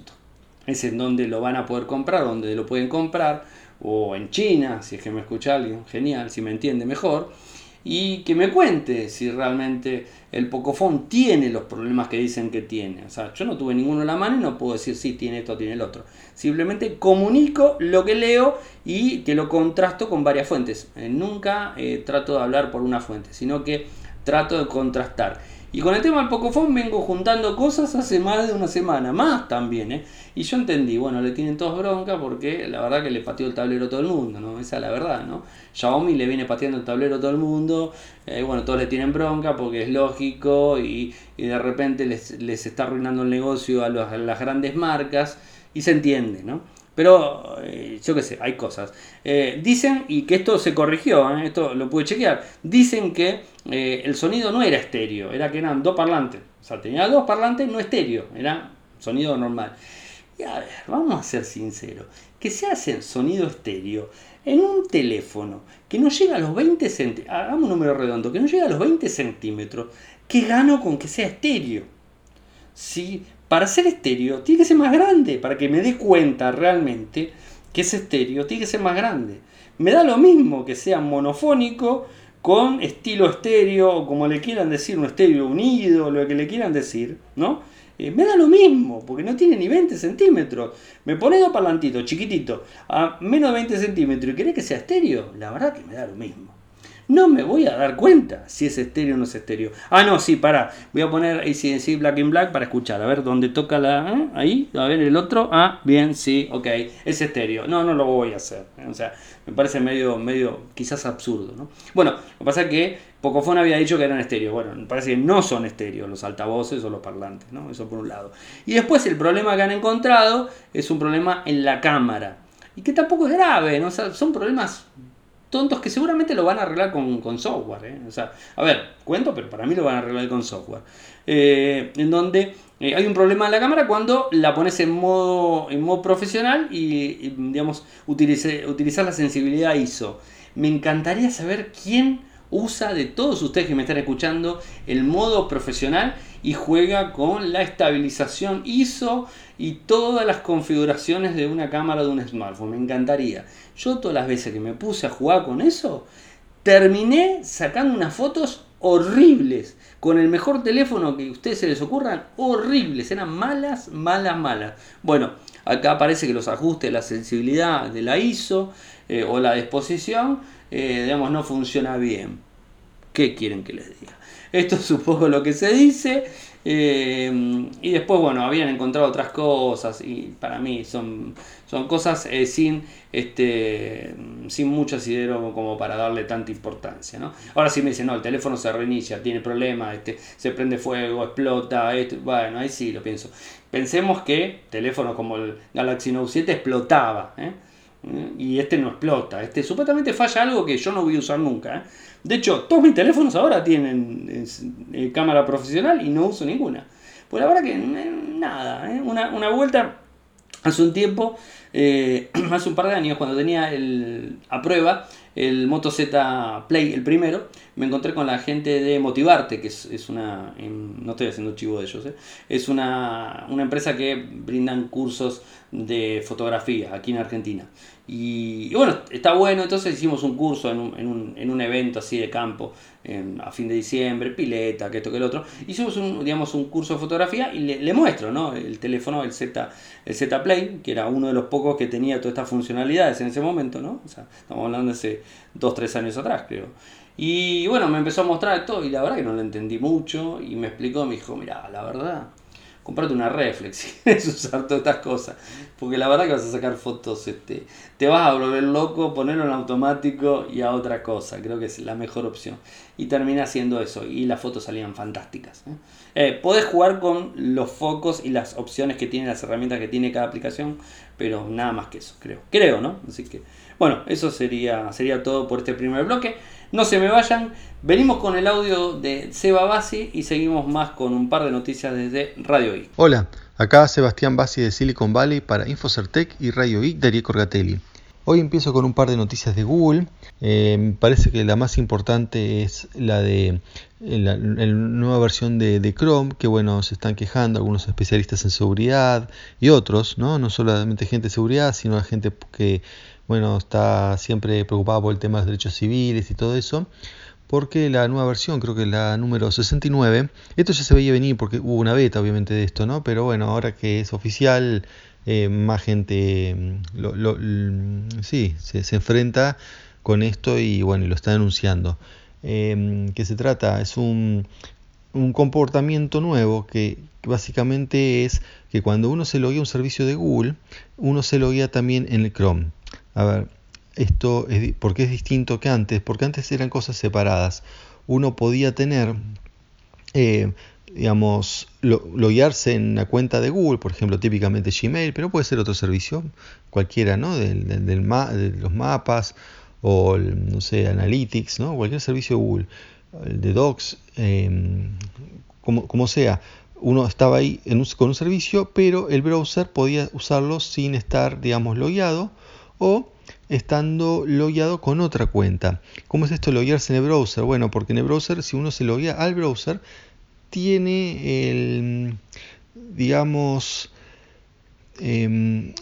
es en donde lo van a poder comprar, donde lo pueden comprar, o en China, si es que me escucha alguien, genial, si me entiende mejor, y que me cuente si realmente el Pocophone tiene los problemas que dicen que tiene. O sea, yo no tuve ninguno en la mano y no puedo decir si tiene esto tiene el otro. Simplemente comunico lo que leo y que lo contrasto con varias fuentes. Eh, nunca eh, trato de hablar por una fuente, sino que trato de contrastar. Y con el tema del Pocophone vengo juntando cosas hace más de una semana, más también, ¿eh? Y yo entendí, bueno, le tienen todos bronca porque la verdad que le pateó el tablero a todo el mundo, ¿no? Esa es la verdad, ¿no? Xiaomi le viene pateando el tablero a todo el mundo, eh, bueno, todos le tienen bronca porque es lógico y, de repente les, está arruinando el negocio a las grandes marcas y se entiende, ¿no? Pero eh, yo qué sé, hay cosas. Eh, dicen, y que esto se corrigió, ¿eh? esto lo pude chequear, dicen que el sonido no era estéreo, era que eran dos parlantes. O sea, tenía dos parlantes no estéreo, era sonido normal. Y a ver, vamos a ser sinceros, que se hace sonido estéreo en un teléfono que no llega a los 20 centímetros, hagamos un número redondo, que no llega a los 20 centímetros, ¿qué gano con que sea estéreo? Si para ser estéreo tiene que ser más grande, para que me dé cuenta realmente que es estéreo, tiene que ser más grande. Me da lo mismo que sea monofónico con estilo estéreo, o como le quieran decir, un estéreo unido, lo que le quieran decir, ¿no? Eh, me da lo mismo, porque no tiene ni 20 centímetros. Me pone dos parlantitos, chiquitito, a menos de 20 centímetros y querés que sea estéreo, la verdad que me da lo mismo no me voy a dar cuenta si es estéreo o no es estéreo. Ah, no, sí, para. Voy a poner ACDC Black in Black para escuchar. A ver dónde toca la. ¿eh? Ahí, a ver el otro. Ah, bien, sí, ok. Es estéreo. No, no lo voy a hacer. O sea, me parece medio, medio, quizás absurdo, ¿no? Bueno, lo que pasa es que Pocophone había dicho que eran estéreo. Bueno, me parece que no son estéreos los altavoces o los parlantes, ¿no? Eso por un lado. Y después el problema que han encontrado es un problema en la cámara. Y que tampoco es grave, ¿no? O sea, son problemas tontos que seguramente lo van a arreglar con, software. ¿eh? O sea, a ver, cuento, pero para mí lo van a arreglar con software. Eh, en donde eh, hay un problema en la cámara cuando la pones en modo, en modo profesional y, digamos, utilice, utilizar la sensibilidad ISO. Me encantaría saber quién usa de todos ustedes que me están escuchando el modo profesional y juega con la estabilización ISO y todas las configuraciones de una cámara de un smartphone. Me encantaría. Yo todas las veces que me puse a jugar con eso, terminé sacando unas fotos horribles. Con el mejor teléfono que a ustedes se les ocurran, horribles. Eran malas, malas, malas. Bueno, acá parece que los ajustes, la sensibilidad de la ISO eh, o la disposición, eh, digamos, no funciona bien. ¿Qué quieren que les diga? Esto es un poco lo que se dice. Eh, y después, bueno, habían encontrado otras cosas y para mí son, son cosas eh, sin, este, sin mucho asidero como para darle tanta importancia. ¿no? Ahora sí me dicen, no, el teléfono se reinicia, tiene problemas, este, se prende fuego, explota, esto, bueno, ahí sí lo pienso. Pensemos que teléfonos como el Galaxy Note 7 explotaba. ¿eh? Y este no explota. Este supuestamente falla algo que yo no voy a usar nunca. De hecho, todos mis teléfonos ahora tienen eh, cámara profesional y no uso ninguna. Pues la verdad que nada, ¿eh? una, una, vuelta hace un tiempo, eh, hace un par de años, cuando tenía el, a prueba el Moto Z Play, el primero, me encontré con la gente de Motivarte, que es, una, no estoy haciendo chivo de ellos, es una, una empresa que brindan cursos de fotografía aquí en Argentina. Y, bueno, está bueno, entonces hicimos un curso en un, en un, en un evento así de campo a fin de diciembre, pileta, que esto que el otro. Hicimos un, digamos, un curso de fotografía y le, muestro ¿no? el teléfono, el Z, el Z Play, que era uno de los pocos que tenía todas estas funcionalidades en ese momento, ¿no? O sea, estamos hablando de hace 2, 3 años atrás, creo. Y bueno, me empezó a mostrar todo y la verdad que no lo entendí mucho y me explicó, me dijo, mira, la verdad comprate una reflex es usar todas estas cosas. Porque la verdad que vas a sacar fotos, este, te vas a volver loco, ponerlo en automático y a otra cosa. Creo que es la mejor opción. Y termina haciendo eso. Y las fotos salían fantásticas. ¿eh? Eh, podés jugar con los focos y las opciones que tiene, las herramientas que tiene cada aplicación. Pero nada más que eso, creo. Creo, ¿no? Así que, bueno, eso sería, sería todo por este primer bloque. No se me vayan, venimos con el audio de Seba Bassi y seguimos más con un par de noticias desde Radio I. Hola, acá Sebastián Bassi de Silicon Valley para Infocertec y Radio I de Corgatelli. Hoy empiezo con un par de noticias de Google. Eh, parece que la más importante es la de la, nueva versión de, de, Chrome, que bueno, se están quejando algunos especialistas en seguridad y otros, ¿no? No solamente gente de seguridad, sino la gente que bueno, está siempre preocupado por el tema de los derechos civiles y todo eso, porque la nueva versión, creo que la número 69, esto ya se veía venir porque hubo una beta obviamente de esto, ¿no? Pero bueno, ahora que es oficial, eh, más gente mm, lo, mm, sí, se, enfrenta con esto y bueno, lo está denunciando. Eh, ¿Qué se trata? Es un, un comportamiento nuevo que, básicamente es que cuando uno se loguea un servicio de Google, uno se loguea también en el Chrome. A ver, esto es, ¿por qué es distinto que antes? Porque antes eran cosas separadas. Uno podía tener, eh, digamos, loguearse en una cuenta de Google, por ejemplo, típicamente Gmail, pero puede ser otro servicio, cualquiera, ¿no? Del, de los mapas o, no sé, Analytics, ¿no? Cualquier servicio de Google, el de Docs, em, como, como sea uno estaba ahí con un servicio, pero el browser podía usarlo sin estar, digamos, logueado o estando logueado con otra cuenta. ¿Cómo es esto loguearse en el browser? Bueno, porque en el browser, si uno se loguea al browser, tiene el, digamos, em,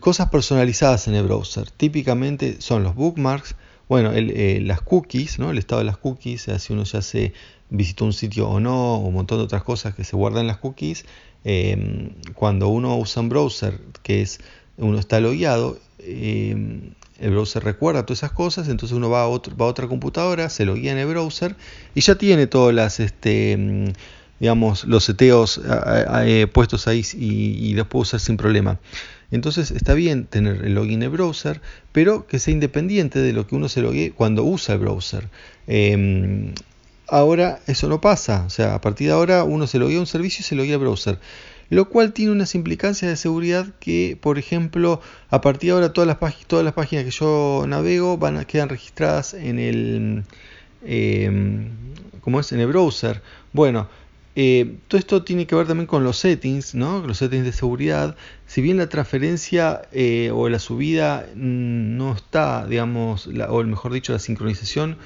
cosas personalizadas en el browser. Típicamente son los bookmarks, bueno, eh, las cookies, ¿no? el estado de las cookies, si uno ya se visitó un sitio o no, o un montón de otras cosas que se guardan en las cookies. Em, cuando uno usa un browser que es uno está logueado, Em, el browser recuerda todas esas cosas, entonces uno va a, a otra computadora, se loguea en el browser y ya tiene todas este, digamos, los seteos eh, puestos ahí y, los puede usar sin problema. Entonces está bien tener el login en el browser, pero que sea independiente de lo que uno se loguee cuando usa el browser. Em, ahora eso no pasa, o sea, a partir de ahora uno se loguea un servicio y se loguea el browser lo cual tiene unas implicancias de seguridad que, por ejemplo, a partir de ahora todas las, todas las páginas que yo navego van a, quedan registradas en el, em, es? En el browser. Bueno, eh, todo esto tiene que ver también con los settings, ¿no? Los settings de seguridad. Si bien la transferencia eh, o la subida mm, no está, digamos, o mejor dicho, la sincronización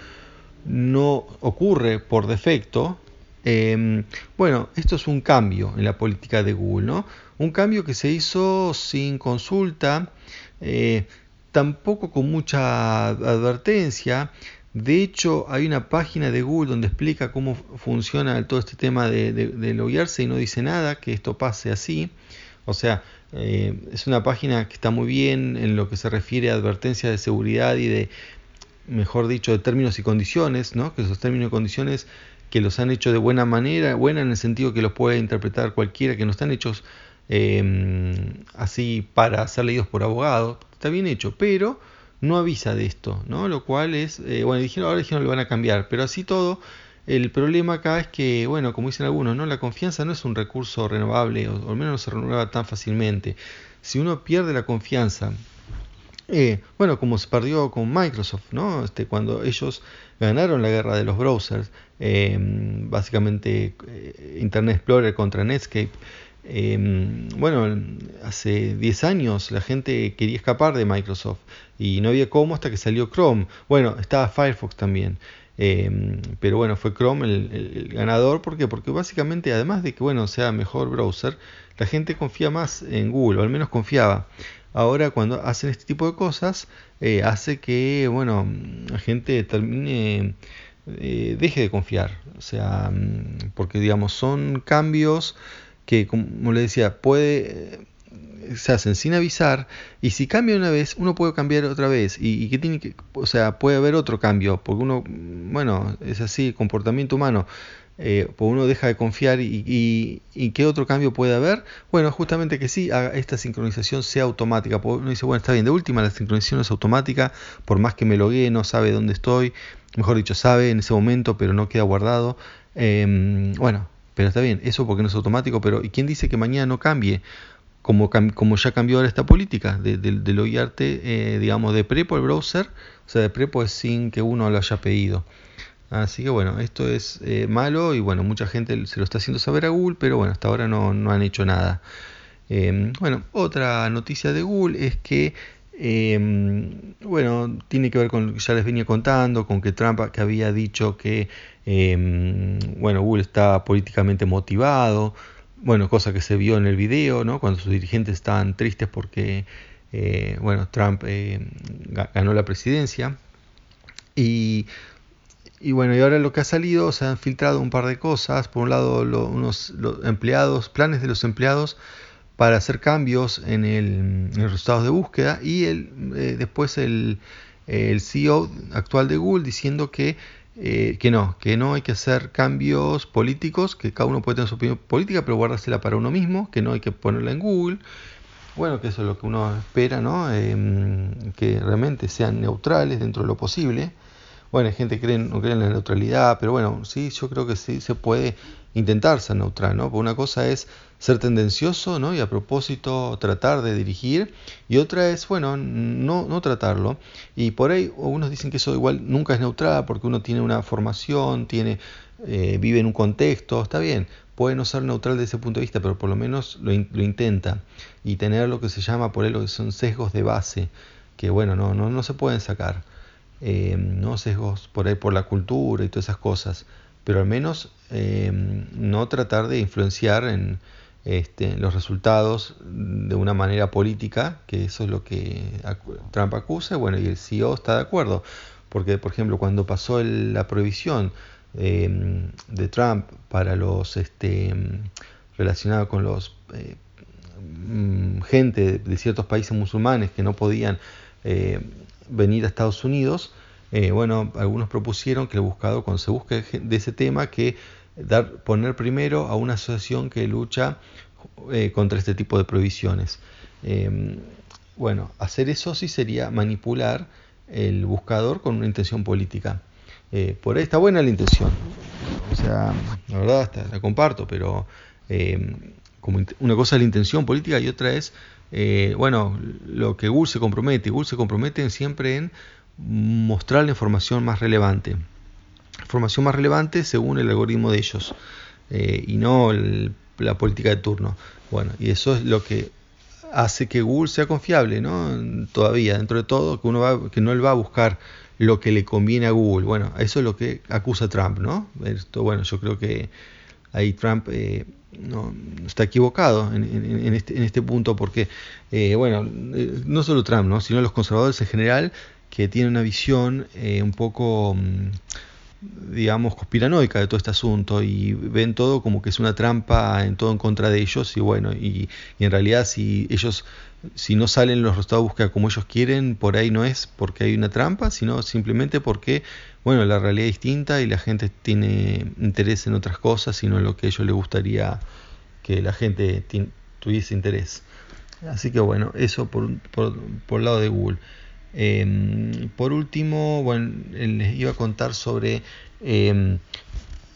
no ocurre por defecto, Em, bueno, esto es un cambio en la política de Google, ¿no? Un cambio que se hizo sin consulta, eh, tampoco con mucha advertencia. De hecho, hay una página de Google donde explica cómo funciona todo este tema de, de, loguearse y no dice nada que esto pase así. O sea, eh, es una página que está muy bien en lo que se refiere a advertencias de seguridad y de, mejor dicho, de términos y condiciones, ¿no? Que esos términos y condiciones que los han hecho de buena manera, buena en el sentido que los puede interpretar cualquiera, que no están hechos em, así para ser leídos por abogados, está bien hecho, pero no avisa de esto, ¿no? Lo cual es, eh, bueno, dijeron, ahora dijeron lo van a cambiar, pero así todo, el problema acá es que, bueno, como dicen algunos, ¿no? La confianza no es un recurso renovable, o, al menos no se renueva tan fácilmente. Si uno pierde la confianza eh, bueno, como se perdió con Microsoft, ¿no? Este, cuando ellos ganaron la guerra de los browsers, eh, básicamente eh, Internet Explorer contra Netscape. bueno, hace 10 años la gente quería escapar de Microsoft y no había cómo hasta que salió Chrome. Bueno, estaba Firefox también. pero bueno, fue Chrome el, ganador. ¿Por qué? Porque básicamente, además de que bueno, sea mejor browser, la gente confía más en Google, o al menos confiaba ahora cuando hacen este tipo de cosas eh, hace que bueno la gente termine eh, deje de confiar. O sea mm, porque digamos son cambios que como le decía puede se hacen sin avisar y si cambia una vez uno puede cambiar otra vez y, que tiene que o sea puede haber otro cambio porque uno bueno es así comportamiento humano eh, pues uno deja de confiar y, qué otro cambio puede haber. Bueno, justamente que sí, esta sincronización sea automática. uno dice, bueno, está bien, de última la sincronización es automática, por más que me loguee, no sabe dónde estoy, mejor dicho, sabe en ese momento, pero no queda guardado. Em, bueno, pero está bien, eso porque no es automático, pero ¿y quién dice que mañana no cambie? Como, como ya cambió ahora esta política de, de, loguearte, eh, digamos, de prepo el browser, o sea, de prepo es sin que uno lo haya pedido. Así que bueno, esto es eh, malo y bueno, mucha gente se lo está haciendo saber a Google, pero bueno, hasta ahora no, han hecho nada. Em, bueno, otra noticia de Google es que, em, bueno, tiene que ver con, ya les venía contando, con que Trump que había dicho que, em, bueno, Google está políticamente motivado, bueno, cosa que se vio en el video, ¿no? Cuando sus dirigentes estaban tristes porque, eh, bueno, Trump eh, ganó la presidencia. Y y bueno, y ahora lo que ha salido, se han filtrado un par de cosas. Por un lado, unos empleados, planes de los empleados para hacer cambios en, el, los resultados de búsqueda. Y el, eh, después el, el, CEO actual de Google diciendo que, eh, que no, que no hay que hacer cambios políticos, que cada uno puede tener su opinión política, pero guardársela para uno mismo, que no hay que ponerla en Google. Bueno, que eso es lo que uno espera, ¿no? Em, que realmente sean neutrales dentro de lo posible. Bueno, hay gente que no cree en la neutralidad, pero bueno, sí, yo creo que sí se puede intentar ser neutral, ¿no? Porque una cosa es ser tendencioso, ¿no? Y a propósito tratar de dirigir, y otra es, bueno, no, no tratarlo. Y por ahí algunos dicen que eso igual nunca es neutral porque uno tiene una formación, tiene, eh, vive en un contexto, está bien, puede no ser neutral desde ese punto de vista, pero por lo menos lo, lo intenta. Y tener lo que se llama por ahí lo que son sesgos de base, que bueno, no, no, no se pueden sacar. Eh, no sesgos por ahí por la cultura y todas esas cosas, pero al menos eh, no tratar de influenciar en este, los resultados de una manera política, que eso es lo que Trump acusa, bueno, y el CEO está de acuerdo, porque por ejemplo cuando pasó la prohibición eh, de Trump para los este, relacionados con los mm, gente de ciertos países musulmanes que no podían venir a Estados Unidos, eh, bueno, algunos propusieron que el buscador, cuando se busque de ese tema, que dar, poner primero a una asociación que lucha eh, contra este tipo de prohibiciones. Em, bueno, hacer eso sí sería manipular el buscador con una intención política. Eh, por ahí está buena la intención. O sea, la verdad la comparto, pero em, como una cosa es la intención política y otra es eh, bueno, lo que Google se compromete, Google se compromete siempre en mostrar la información más relevante. Información más relevante según el algoritmo de ellos eh, y no la política de turno. Bueno, y eso es lo que hace que Google sea confiable, ¿no? Todavía, dentro de todo, que uno va, que no él va a buscar lo que le conviene a Google. Bueno, eso es lo que acusa Trump, ¿no? Esto, bueno, yo creo que ahí Trump eh, no, está equivocado en, este, este, punto porque, eh, bueno, eh, no solo Trump, ¿no? sino los conservadores en general que tienen una visión un poco... Mm, digamos, conspiranoica de todo este asunto y ven todo como que es una trampa en todo en contra de ellos y bueno, y, en realidad si ellos, si no salen los resultados de búsqueda como ellos quieren, por ahí no es porque hay una trampa, sino simplemente porque, bueno, la realidad es distinta y la gente tiene interés en otras cosas, sino en lo que a ellos les gustaría que la gente tuviese interés. Así que bueno, eso por, por, por el lado de Google. Em, por último, bueno, les iba a contar sobre, em,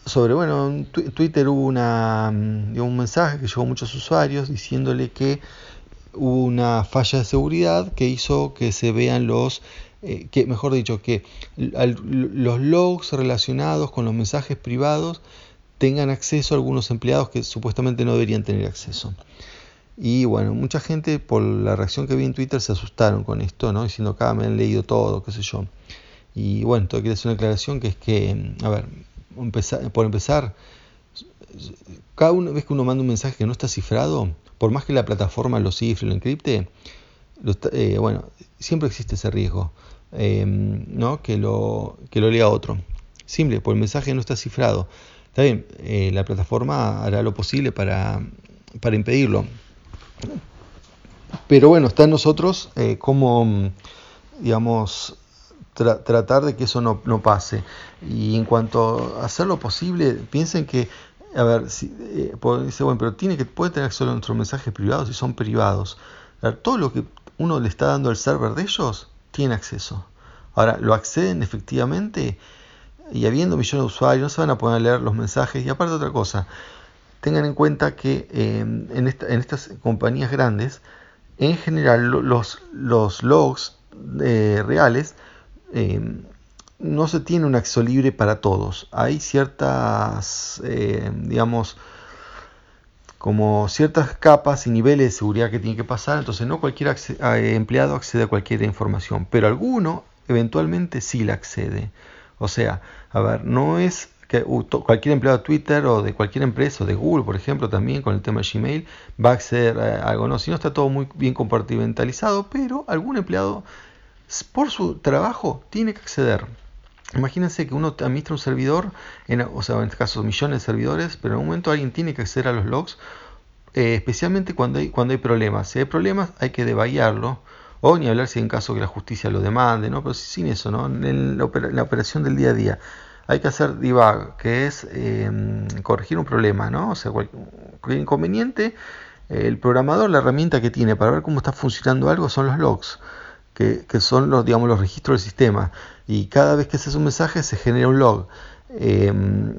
sobre bueno, en Twitter hubo una, mm, un mensaje que llegó a muchos usuarios diciéndole que hubo una falla de seguridad que hizo que se vean los, eh, que mejor dicho, que los logs relacionados con los mensajes privados tengan acceso a algunos empleados que supuestamente no deberían tener acceso. Y bueno, mucha gente por la reacción que vi en Twitter se asustaron con esto, ¿no? Diciendo, acá me han leído todo, qué sé yo. Y bueno, tengo que hacer una aclaración que es que, a ver, por empezar, cada vez que uno manda un mensaje que no está cifrado, por más que la plataforma lo cifre, lo encripte, eh, bueno, siempre existe ese riesgo, em, ¿no? Que lo, que lo lea otro. Simple, por el mensaje no está cifrado. Está bien, eh, la plataforma hará lo posible para, para impedirlo. Pero bueno, está en nosotros eh, como, digamos, tratar de que eso no, pase. Y en cuanto a hacer lo posible, piensen que, a ver, si, eh, bueno, pero tiene que, puede tener acceso a nuestros mensajes privados y son privados. todo lo que uno le está dando al server de ellos, tiene acceso. Ahora, lo acceden efectivamente y habiendo millones de usuarios, no se van a poder leer los mensajes. Y aparte otra cosa, tengan en cuenta que em, en, estas compañías grandes, en general los, logs eh, reales em, no se tiene un acceso libre para todos. Hay ciertas, em, digamos, como ciertas capas y niveles de seguridad que tiene que pasar, entonces no cualquier empleado accede a cualquier información, pero alguno eventualmente sí la accede. O sea, a ver, no es que cualquier empleado de Twitter o de cualquier empresa, o de Google, por ejemplo, también con el tema de Gmail, va a acceder a algo. No, si no está todo muy bien compartimentalizado, pero algún empleado, por su trabajo, tiene que acceder. Imagínense que uno administra un servidor, en, o sea, en este caso millones de servidores, pero en un momento alguien tiene que acceder a los logs, eh, especialmente cuando hay, cuando hay problemas. Si hay problemas, hay que debayarlo, o ni hablar si en caso que la justicia lo demande, ¿no? pero sin eso, ¿no? en la operación del día a día hay que hacer debug, que es em, corregir un problema, ¿no? O sea, cualquier inconveniente, el programador, la herramienta que tiene para ver cómo está funcionando algo son los logs, que, son los, digamos, los registros del sistema. Y cada vez que se hace un mensaje se genera un log. Em,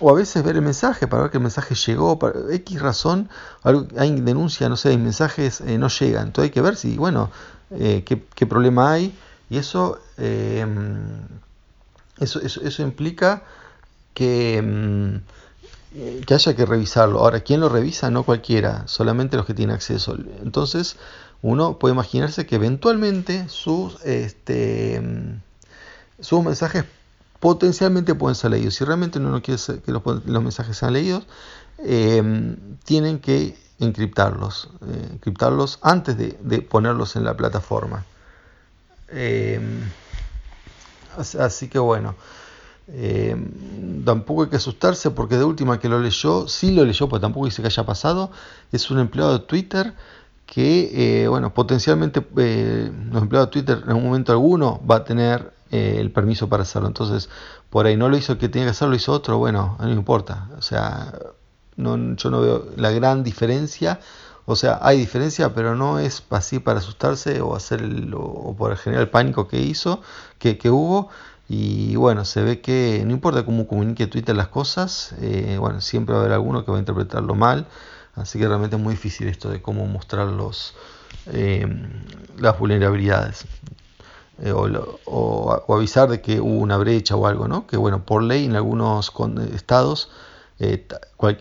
o a veces ver el mensaje para ver que el mensaje llegó, por X razón, hay denuncia, no sé, mensajes eh, no llegan. Entonces hay que ver si, bueno, eh, qué, qué, problema hay. Y eso eso, eso, implica que, mm, que haya que revisarlo. Ahora, ¿quién lo revisa? No cualquiera, solamente los que tienen acceso. Entonces, uno puede imaginarse que eventualmente sus, este, mm, sus mensajes potencialmente pueden ser leídos. Si realmente uno no quiere que los, mensajes sean leídos, em, tienen que encriptarlos, eh, encriptarlos antes de, de, ponerlos en la plataforma. Em, Así que bueno, eh, tampoco hay que asustarse porque de última que lo leyó, sí lo leyó, pues tampoco dice que haya pasado, es un empleado de Twitter que, eh, bueno, potencialmente eh, los empleados de Twitter en un momento alguno va a tener el permiso para hacerlo. Entonces, por ahí no lo hizo el que tenía que hacerlo, lo hizo otro, bueno, no importa. O sea, no, yo no veo la gran diferencia. O sea, hay diferencia, pero no es así para asustarse o hacer o por generar el pánico que hizo, que, hubo. Y bueno, se ve que no importa cómo comunique Twitter las cosas, eh, bueno, siempre va a haber alguno que va a interpretarlo mal. Así que realmente es muy difícil esto de cómo mostrar los, eh, las vulnerabilidades. Eh, o, avisar de que hubo una brecha o algo, ¿no? Que bueno, por ley en algunos estados eh,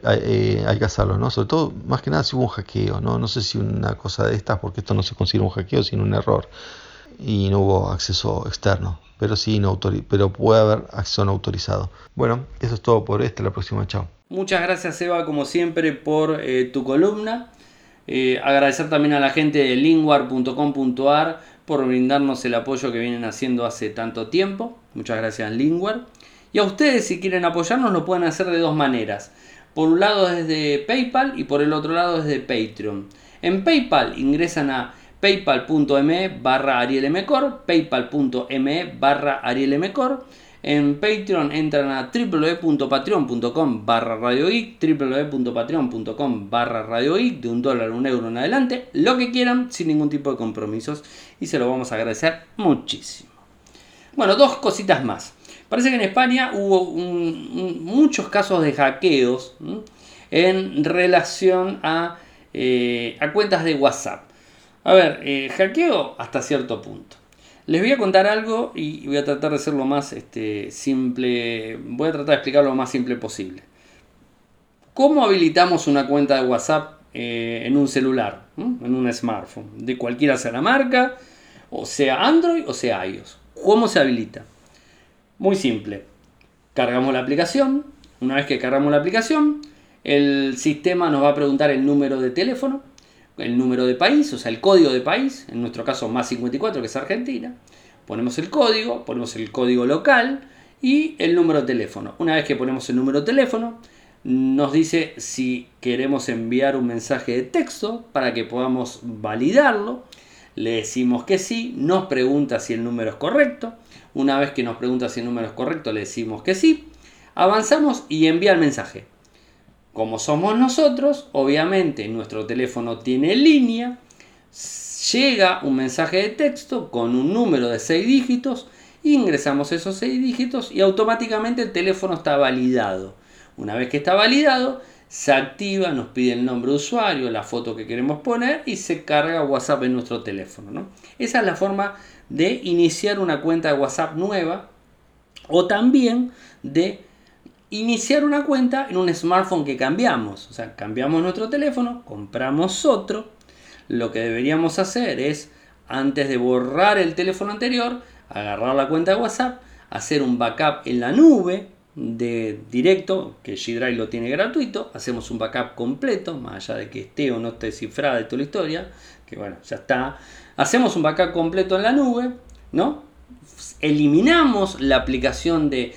eh, hay que hacerlo, ¿no? Sobre todo, más que nada si hubo un hackeo, ¿no? No sé si una cosa de estas, porque esto no se considera un hackeo, sino un error, y no hubo acceso externo. pero, sí pero puede haber acción autorizado. Bueno, eso es todo por esta, la próxima, chao. Muchas gracias Eva, como siempre, por eh, tu columna. Eh, agradecer también a la gente de linguar.com.ar por brindarnos el apoyo que vienen haciendo hace tanto tiempo. Muchas gracias Linguar. Y a ustedes si quieren apoyarnos lo pueden hacer de dos maneras. Por un lado desde PayPal y por el otro lado desde Patreon. En PayPal ingresan a paypal.me barra arielmcor, paypal.me barra arielmcor. En Patreon entran a www.patreon.com barra radiogeek, www.patreon.com barra radiogeek, de un dólar, un euro en adelante, lo que quieran, sin ningún tipo de compromisos, y se lo vamos a agradecer muchísimo. Bueno, dos cositas más. Parece que en España hubo muchos casos de hackeos en relación a, eh, a, cuentas de WhatsApp. A ver, eh, hackeo hasta cierto punto. Les voy a contar algo y voy a tratar de ser lo más este, simple, voy a tratar de explicar lo más simple posible. ¿Cómo habilitamos una cuenta de WhatsApp eh, en un celular, en un smartphone, de cualquiera sea la marca, o sea Android o sea iOS? ¿Cómo se habilita? Muy simple. Cargamos la aplicación. Una vez que cargamos la aplicación, el sistema nos va a preguntar el número de teléfono, el número de país, o sea, el código de país, en nuestro caso más 54, que es Argentina. Ponemos el código, ponemos el código local y el número de teléfono. Una vez que ponemos el número de teléfono, nos dice si queremos enviar un mensaje de texto para que podamos validarlo. Le decimos que sí, nos pregunta si el número es correcto. Una vez que nos pregunta si el número es correcto, le decimos que sí. Avanzamos y envía el mensaje. Como somos nosotros, obviamente nuestro teléfono tiene línea, llega un mensaje de texto con un número de 6 dígitos, ingresamos esos 6 dígitos y automáticamente el teléfono está validado. Una vez que está validado, se activa, nos pide el nombre de usuario, la foto que queremos poner y se carga WhatsApp en nuestro teléfono. Esa es la forma de iniciar una cuenta de WhatsApp nueva o también de iniciar una cuenta en un smartphone que cambiamos. O sea, cambiamos nuestro teléfono, compramos otro. Lo que deberíamos hacer es, antes de borrar el teléfono anterior, agarrar la cuenta de WhatsApp, hacer un backup en la nube de directo, que G-Drive lo tiene gratuito, hacemos un backup completo, más allá de que esté o no esté cifrada de toda la historia, que bueno, ya está Hacemos un backup completo en la nube, ¿no? Eliminamos la aplicación de,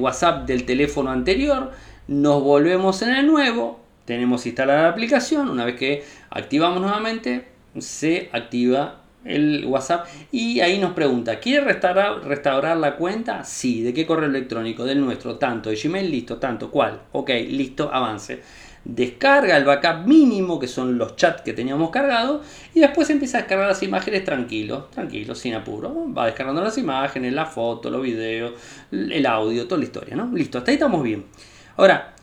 WhatsApp del teléfono anterior, nos volvemos en el nuevo, tenemos instalada la aplicación, una vez que activamos nuevamente, se activa el WhatsApp y ahí nos pregunta, ¿quiere restaurar, restaurar la cuenta? Sí, ¿de qué correo electrónico? Del nuestro, tanto, de Gmail, listo, tanto, ¿cuál? Ok, listo, avance descarga el backup mínimo, que son los chats que teníamos cargados, y después empieza a descargar las imágenes tranquilo, tranquilo, sin apuro. Va descargando las imágenes, la foto, los videos, el audio, toda la historia, ¿no? Listo, hasta ahí estamos bien. Ahora,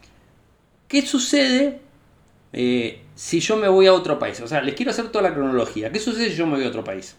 ¿qué sucede eh, si yo me voy a otro país? O sea, les quiero hacer toda la cronología. ¿Qué sucede si yo me voy a otro país?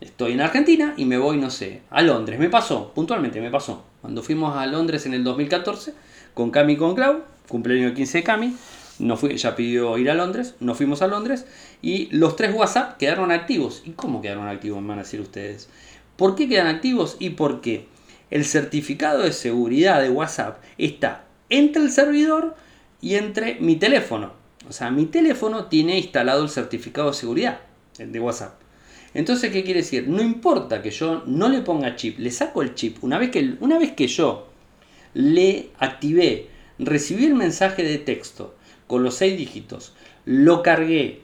Estoy en Argentina y me voy, no sé, a Londres. Me pasó, puntualmente me pasó. Cuando fuimos a Londres en el 2014 con Cami y con Clau, cumpleaños 15 de Cami, no fui, ella pidió ir a Londres, nos fuimos a Londres y los tres WhatsApp quedaron activos. ¿Y cómo quedaron activos, van a decir ustedes? ¿Por qué quedan activos? Y porque el certificado de seguridad de WhatsApp está entre el servidor y entre mi teléfono. O sea, mi teléfono tiene instalado el certificado de seguridad de WhatsApp. Entonces, ¿qué quiere decir? No importa que yo no le ponga chip, le saco el chip. Una vez que, una vez que yo le activé recibí el mensaje de texto con los seis dígitos, lo cargué,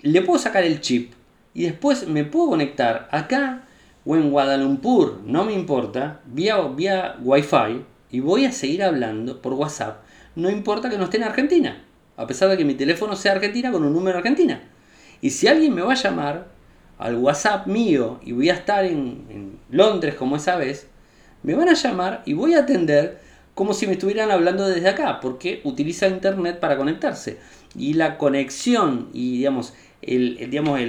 le puedo sacar el chip y después me puedo conectar acá o en Guadalumpur, no me importa, vía, vía Wi-Fi y voy a seguir hablando por WhatsApp, no importa que no esté en Argentina, a pesar de que mi teléfono sea Argentina con un número Argentina. Y si alguien me va a llamar al WhatsApp mío y voy a estar en, en Londres como esa vez, me van a llamar y voy a atender como si me estuvieran hablando desde acá, porque utiliza internet para conectarse. Y la conexión y digamos, el, digamos,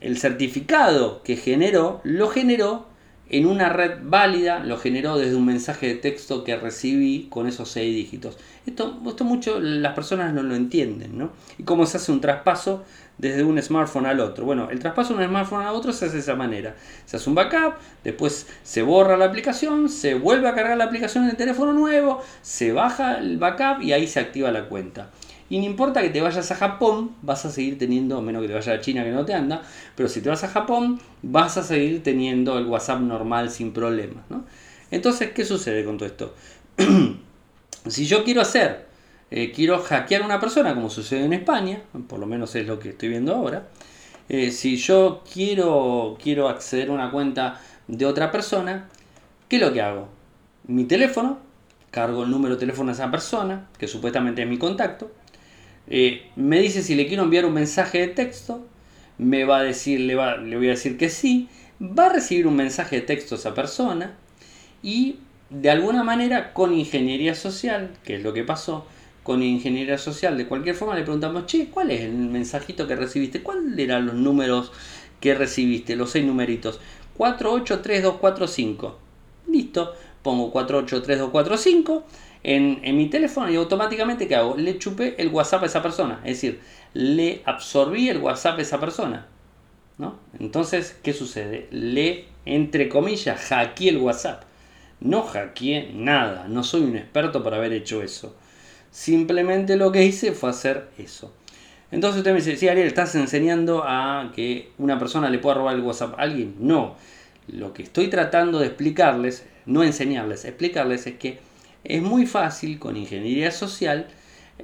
el, certificado que generó, lo generó en una red válida lo generó desde un mensaje de texto que recibí con esos seis dígitos. Esto, esto mucho las personas no lo entienden, ¿no? Y cómo se hace un traspaso desde un smartphone al otro. Bueno, el traspaso de un smartphone al otro se hace de esa manera. Se hace un backup, después se borra la aplicación, se vuelve a cargar la aplicación en el teléfono nuevo, se baja el backup y ahí se activa la cuenta. Y no importa que te vayas a Japón, vas a seguir teniendo, menos que te vayas a China que no te anda, pero si te vas a Japón, vas a seguir teniendo el WhatsApp normal sin problemas. Entonces, ¿qué sucede con todo esto? si yo quiero hacer, eh, quiero hackear a una persona, como sucede en España, por lo menos es lo que estoy viendo ahora, eh, si yo quiero, quiero acceder a una cuenta de otra persona, ¿qué es lo que hago? Mi teléfono, cargo el número de teléfono a esa persona, que supuestamente es mi contacto, eh, me dice si le quiero enviar un mensaje de texto, me va a decir, le, le voy a decir que sí, va a recibir un mensaje de texto a esa persona y de alguna manera con ingeniería social, que es lo que pasó, con ingeniería social de cualquier forma le preguntamos, che, ¿cuál es el mensajito que recibiste? ¿Cuáles eran los números que recibiste? Los seis numeritos. 483245. Listo, pongo 483245 en, mi teléfono y automáticamente ¿qué hago? Le chupé el WhatsApp a esa persona. Es decir, le absorbí el WhatsApp a esa persona. ¿no? Entonces, ¿qué sucede? Le, entre comillas, hackeé el WhatsApp. No hackeé nada. No soy un experto por haber hecho eso. Simplemente lo que hice fue hacer eso. Entonces usted me dice, sí, Ariel, ¿estás enseñando a que una persona le pueda robar el WhatsApp a alguien? No. Lo que estoy tratando de explicarles, no enseñarles, explicarles es que es muy fácil con ingeniería social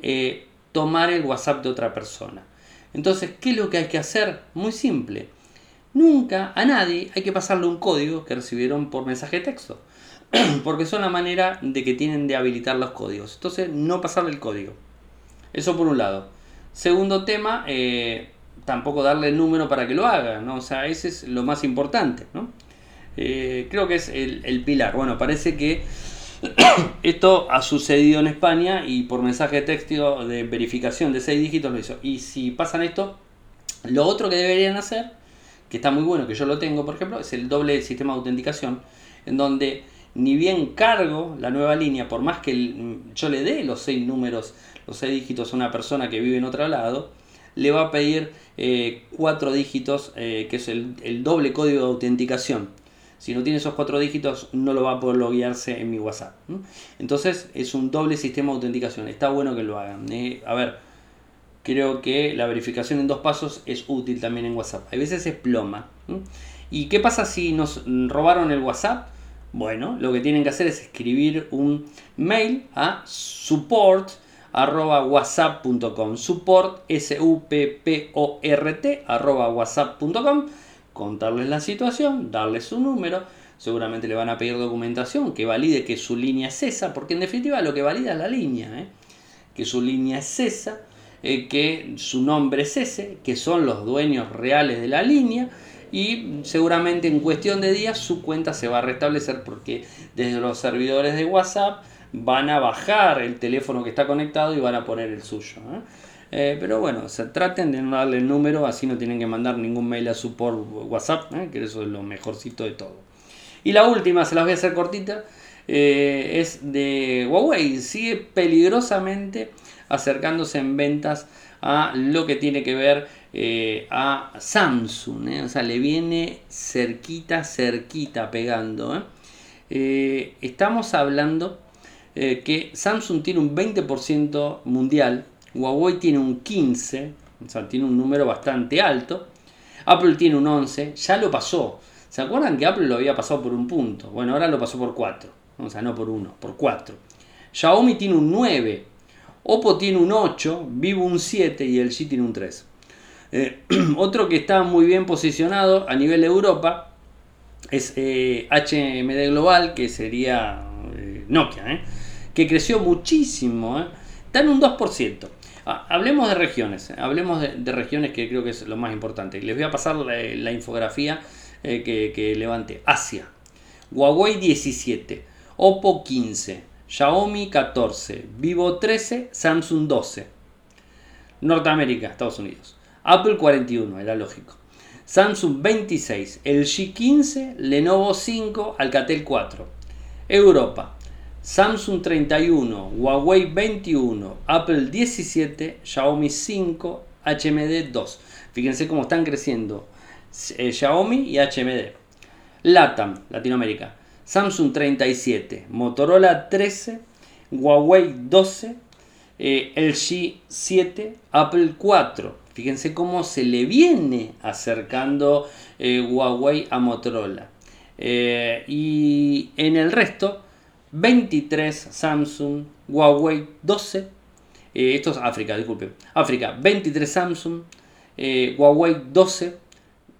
eh, tomar el WhatsApp de otra persona. Entonces, ¿qué es lo que hay que hacer? Muy simple. Nunca a nadie hay que pasarle un código que recibieron por mensaje de texto. Porque son la manera de que tienen de habilitar los códigos. Entonces, no pasarle el código. Eso por un lado. Segundo tema, eh, tampoco darle el número para que lo haga. ¿no? O sea, ese es lo más importante. ¿no? Eh, creo que es el, el pilar. Bueno, parece que Esto ha sucedido en España y por mensaje de texto de verificación de 6 dígitos lo hizo. Y si pasan esto, lo otro que deberían hacer, que está muy bueno, que yo lo tengo, por ejemplo, es el doble sistema de autenticación, en donde ni bien cargo la nueva línea, por más que yo le dé los 6 números, los 6 dígitos a una persona que vive en otro lado, le va a pedir 4 eh, dígitos, eh, que es el, el doble código de autenticación si no tiene esos cuatro dígitos, no lo va a poder loguearse en mi WhatsApp. Entonces es un doble sistema de autenticación. Está bueno que lo hagan. ¿eh? a ver, creo que la verificación en dos pasos es útil también en WhatsApp. A veces es ploma. ¿Y qué pasa si nos robaron el WhatsApp? Bueno, lo que tienen que hacer es escribir un mail a support whatsapp.com support s u p p o r t whatsapp.com contarles la situación, darles su número, seguramente le van a pedir documentación que valide que su línea es esa, porque en definitiva lo que valida es la línea, ¿eh? que su línea es esa, eh, que su nombre es ese, que son los dueños reales de la línea y seguramente en cuestión de días su cuenta se va a restablecer porque desde los servidores de WhatsApp van a bajar el teléfono que está conectado y van a poner el suyo. ¿eh? Eh, pero bueno, se traten de no darle el número, así no tienen que mandar ningún mail a su por WhatsApp, ¿eh? que eso es lo mejorcito de todo. Y la última, se las voy a hacer cortita, es de Huawei. Sigue peligrosamente acercándose en ventas a lo que tiene que ver a Samsung. O sea, le viene cerquita, cerquita pegando. estamos hablando que Samsung tiene un 20% mundial Huawei tiene un 15, o sea, tiene un número bastante alto. Apple tiene un 11, ya lo pasó. ¿Se acuerdan que Apple lo había pasado por un punto? Bueno, ahora lo pasó por 4. O sea, no por 1, por 4. Xiaomi tiene un 9. Oppo tiene un 8, Vivo un 7 y el G tiene un 3. Eh, otro que está muy bien posicionado a nivel de Europa es HMD eh, Global, que sería eh, Nokia, que creció muchísimo, está en un 2%. Ah, hablemos de regiones, hablemos de, regiones que creo que es lo más importante. Les voy a pasar la, infografía que, que levanté. Asia, Huawei 17, Oppo 15, Xiaomi 14, Vivo 13, Samsung 12. Norteamérica, Estados Unidos. Apple 41, era lógico. Samsung 26, LG 15, Lenovo 5, Alcatel 4. Europa, Samsung 31, Huawei 21, Apple 17, Xiaomi 5, HMD 2. Fíjense cómo están creciendo eh, Xiaomi y HMD. LATAM, Latinoamérica. Samsung 37, Motorola 13, Huawei 12, eh, LG 7, Apple 4. Fíjense cómo se le viene acercando eh, Huawei a Motorola. y en el resto, 23 Samsung, Huawei 12, esto es África, disculpe, África 23 Samsung, Huawei 12,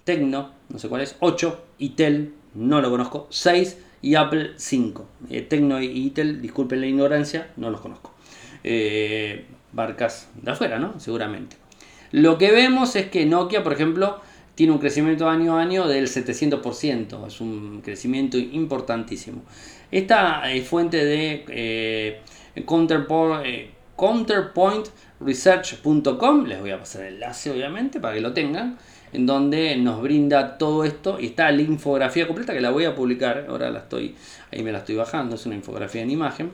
Tecno, no sé cuál es, 8, Itel, no lo conozco, 6 y Apple 5. Eh, Tecno y Itel, disculpen la ignorancia, no los conozco. Eh, barcas de afuera, ¿no? Seguramente. Lo que vemos es que Nokia, por ejemplo, tiene un crecimiento año a año del 700%, es un crecimiento importantísimo. Esta es fuente de eh, counterpointresearch.com, les voy a pasar el enlace obviamente para que lo tengan en donde nos brinda todo esto y está la infografía completa que la voy a publicar, ahora la estoy, ahí me la estoy bajando, es una infografía en imagen.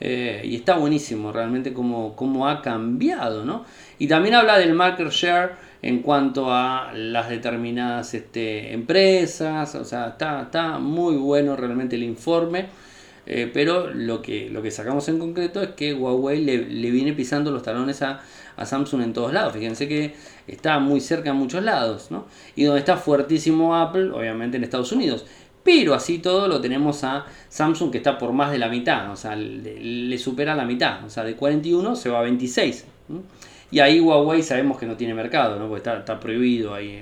Eh, y está buenísimo realmente cómo, cómo ha cambiado, ¿no? Y también habla del market share en cuanto a las determinadas este, empresas, o sea, está, está muy bueno realmente el informe. Eh, pero lo que, lo que sacamos en concreto es que Huawei le, viene pisando los talones a, Samsung en todos lados. Fíjense que está muy cerca en muchos lados, ¿no? Y donde está fuertísimo Apple, obviamente en Estados Unidos. Pero así todo lo tenemos a Samsung que está por más de la mitad, o sea, le, supera la mitad, o sea, de 41 se va a 26. Y ahí Huawei sabemos que no tiene mercado, ¿no? Porque está, prohibido ahí.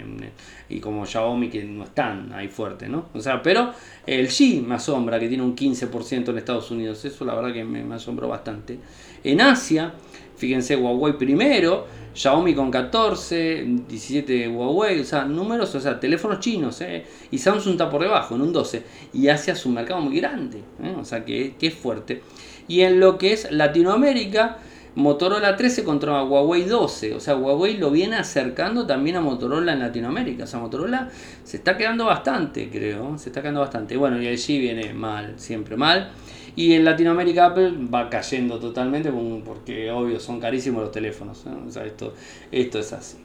y como Xiaomi que no están ahí fuerte, ¿no? O sea, pero el G me asombra que tiene un 15% en Estados Unidos. Eso la verdad que me, asombró bastante. En Asia, fíjense, Huawei primero, Xiaomi con 14, 17 Huawei, o sea, números, o sea, teléfonos chinos, ¿eh? y Samsung está por debajo, en un 12, y Asia es un mercado muy grande, ¿eh? o sea, que, que es fuerte. Y en lo que es Latinoamérica, Motorola 13 contra Huawei 12. O sea, Huawei lo viene acercando también a Motorola en Latinoamérica. O sea, Motorola se está quedando bastante, creo. Se está quedando bastante. Bueno, y LG viene mal, siempre mal. Y en Latinoamérica Apple va cayendo totalmente porque, obvio, son carísimos los teléfonos. Esto, esto es así.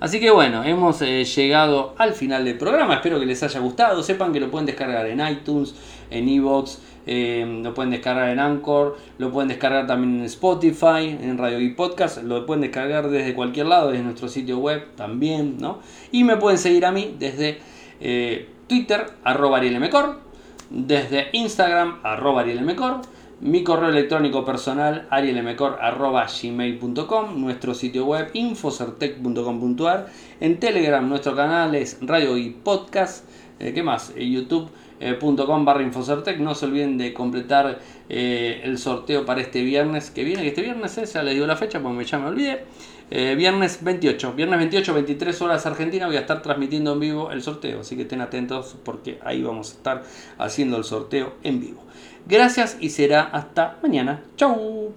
Así que bueno, hemos eh, llegado al final del programa. Espero que les haya gustado. Sepan que lo pueden descargar en iTunes, en Evox eh, lo pueden descargar en Anchor, lo pueden descargar también en Spotify, en Radio y Podcast, lo pueden descargar desde cualquier lado, desde nuestro sitio web también, ¿no? Y me pueden seguir a mí desde eh, Twitter, arroba arielmcor, desde Instagram, arroba arielmcor, mi correo electrónico personal arielmcor.gmail.com, nuestro sitio web infocertec.com.ar, en Telegram nuestro canal es Radio y Podcast, eh, ¿qué más? En YouTube eh, barra Infocertec. No se olviden de completar eh, el sorteo para este viernes que viene, que este viernes es, ya les digo la fecha porque ya me olvidé. Eh, viernes 28, viernes 28, 23 horas Argentina, voy a estar transmitiendo en vivo el sorteo, así que estén atentos porque ahí vamos a estar haciendo el sorteo en vivo. Gracias y será hasta mañana. Chau.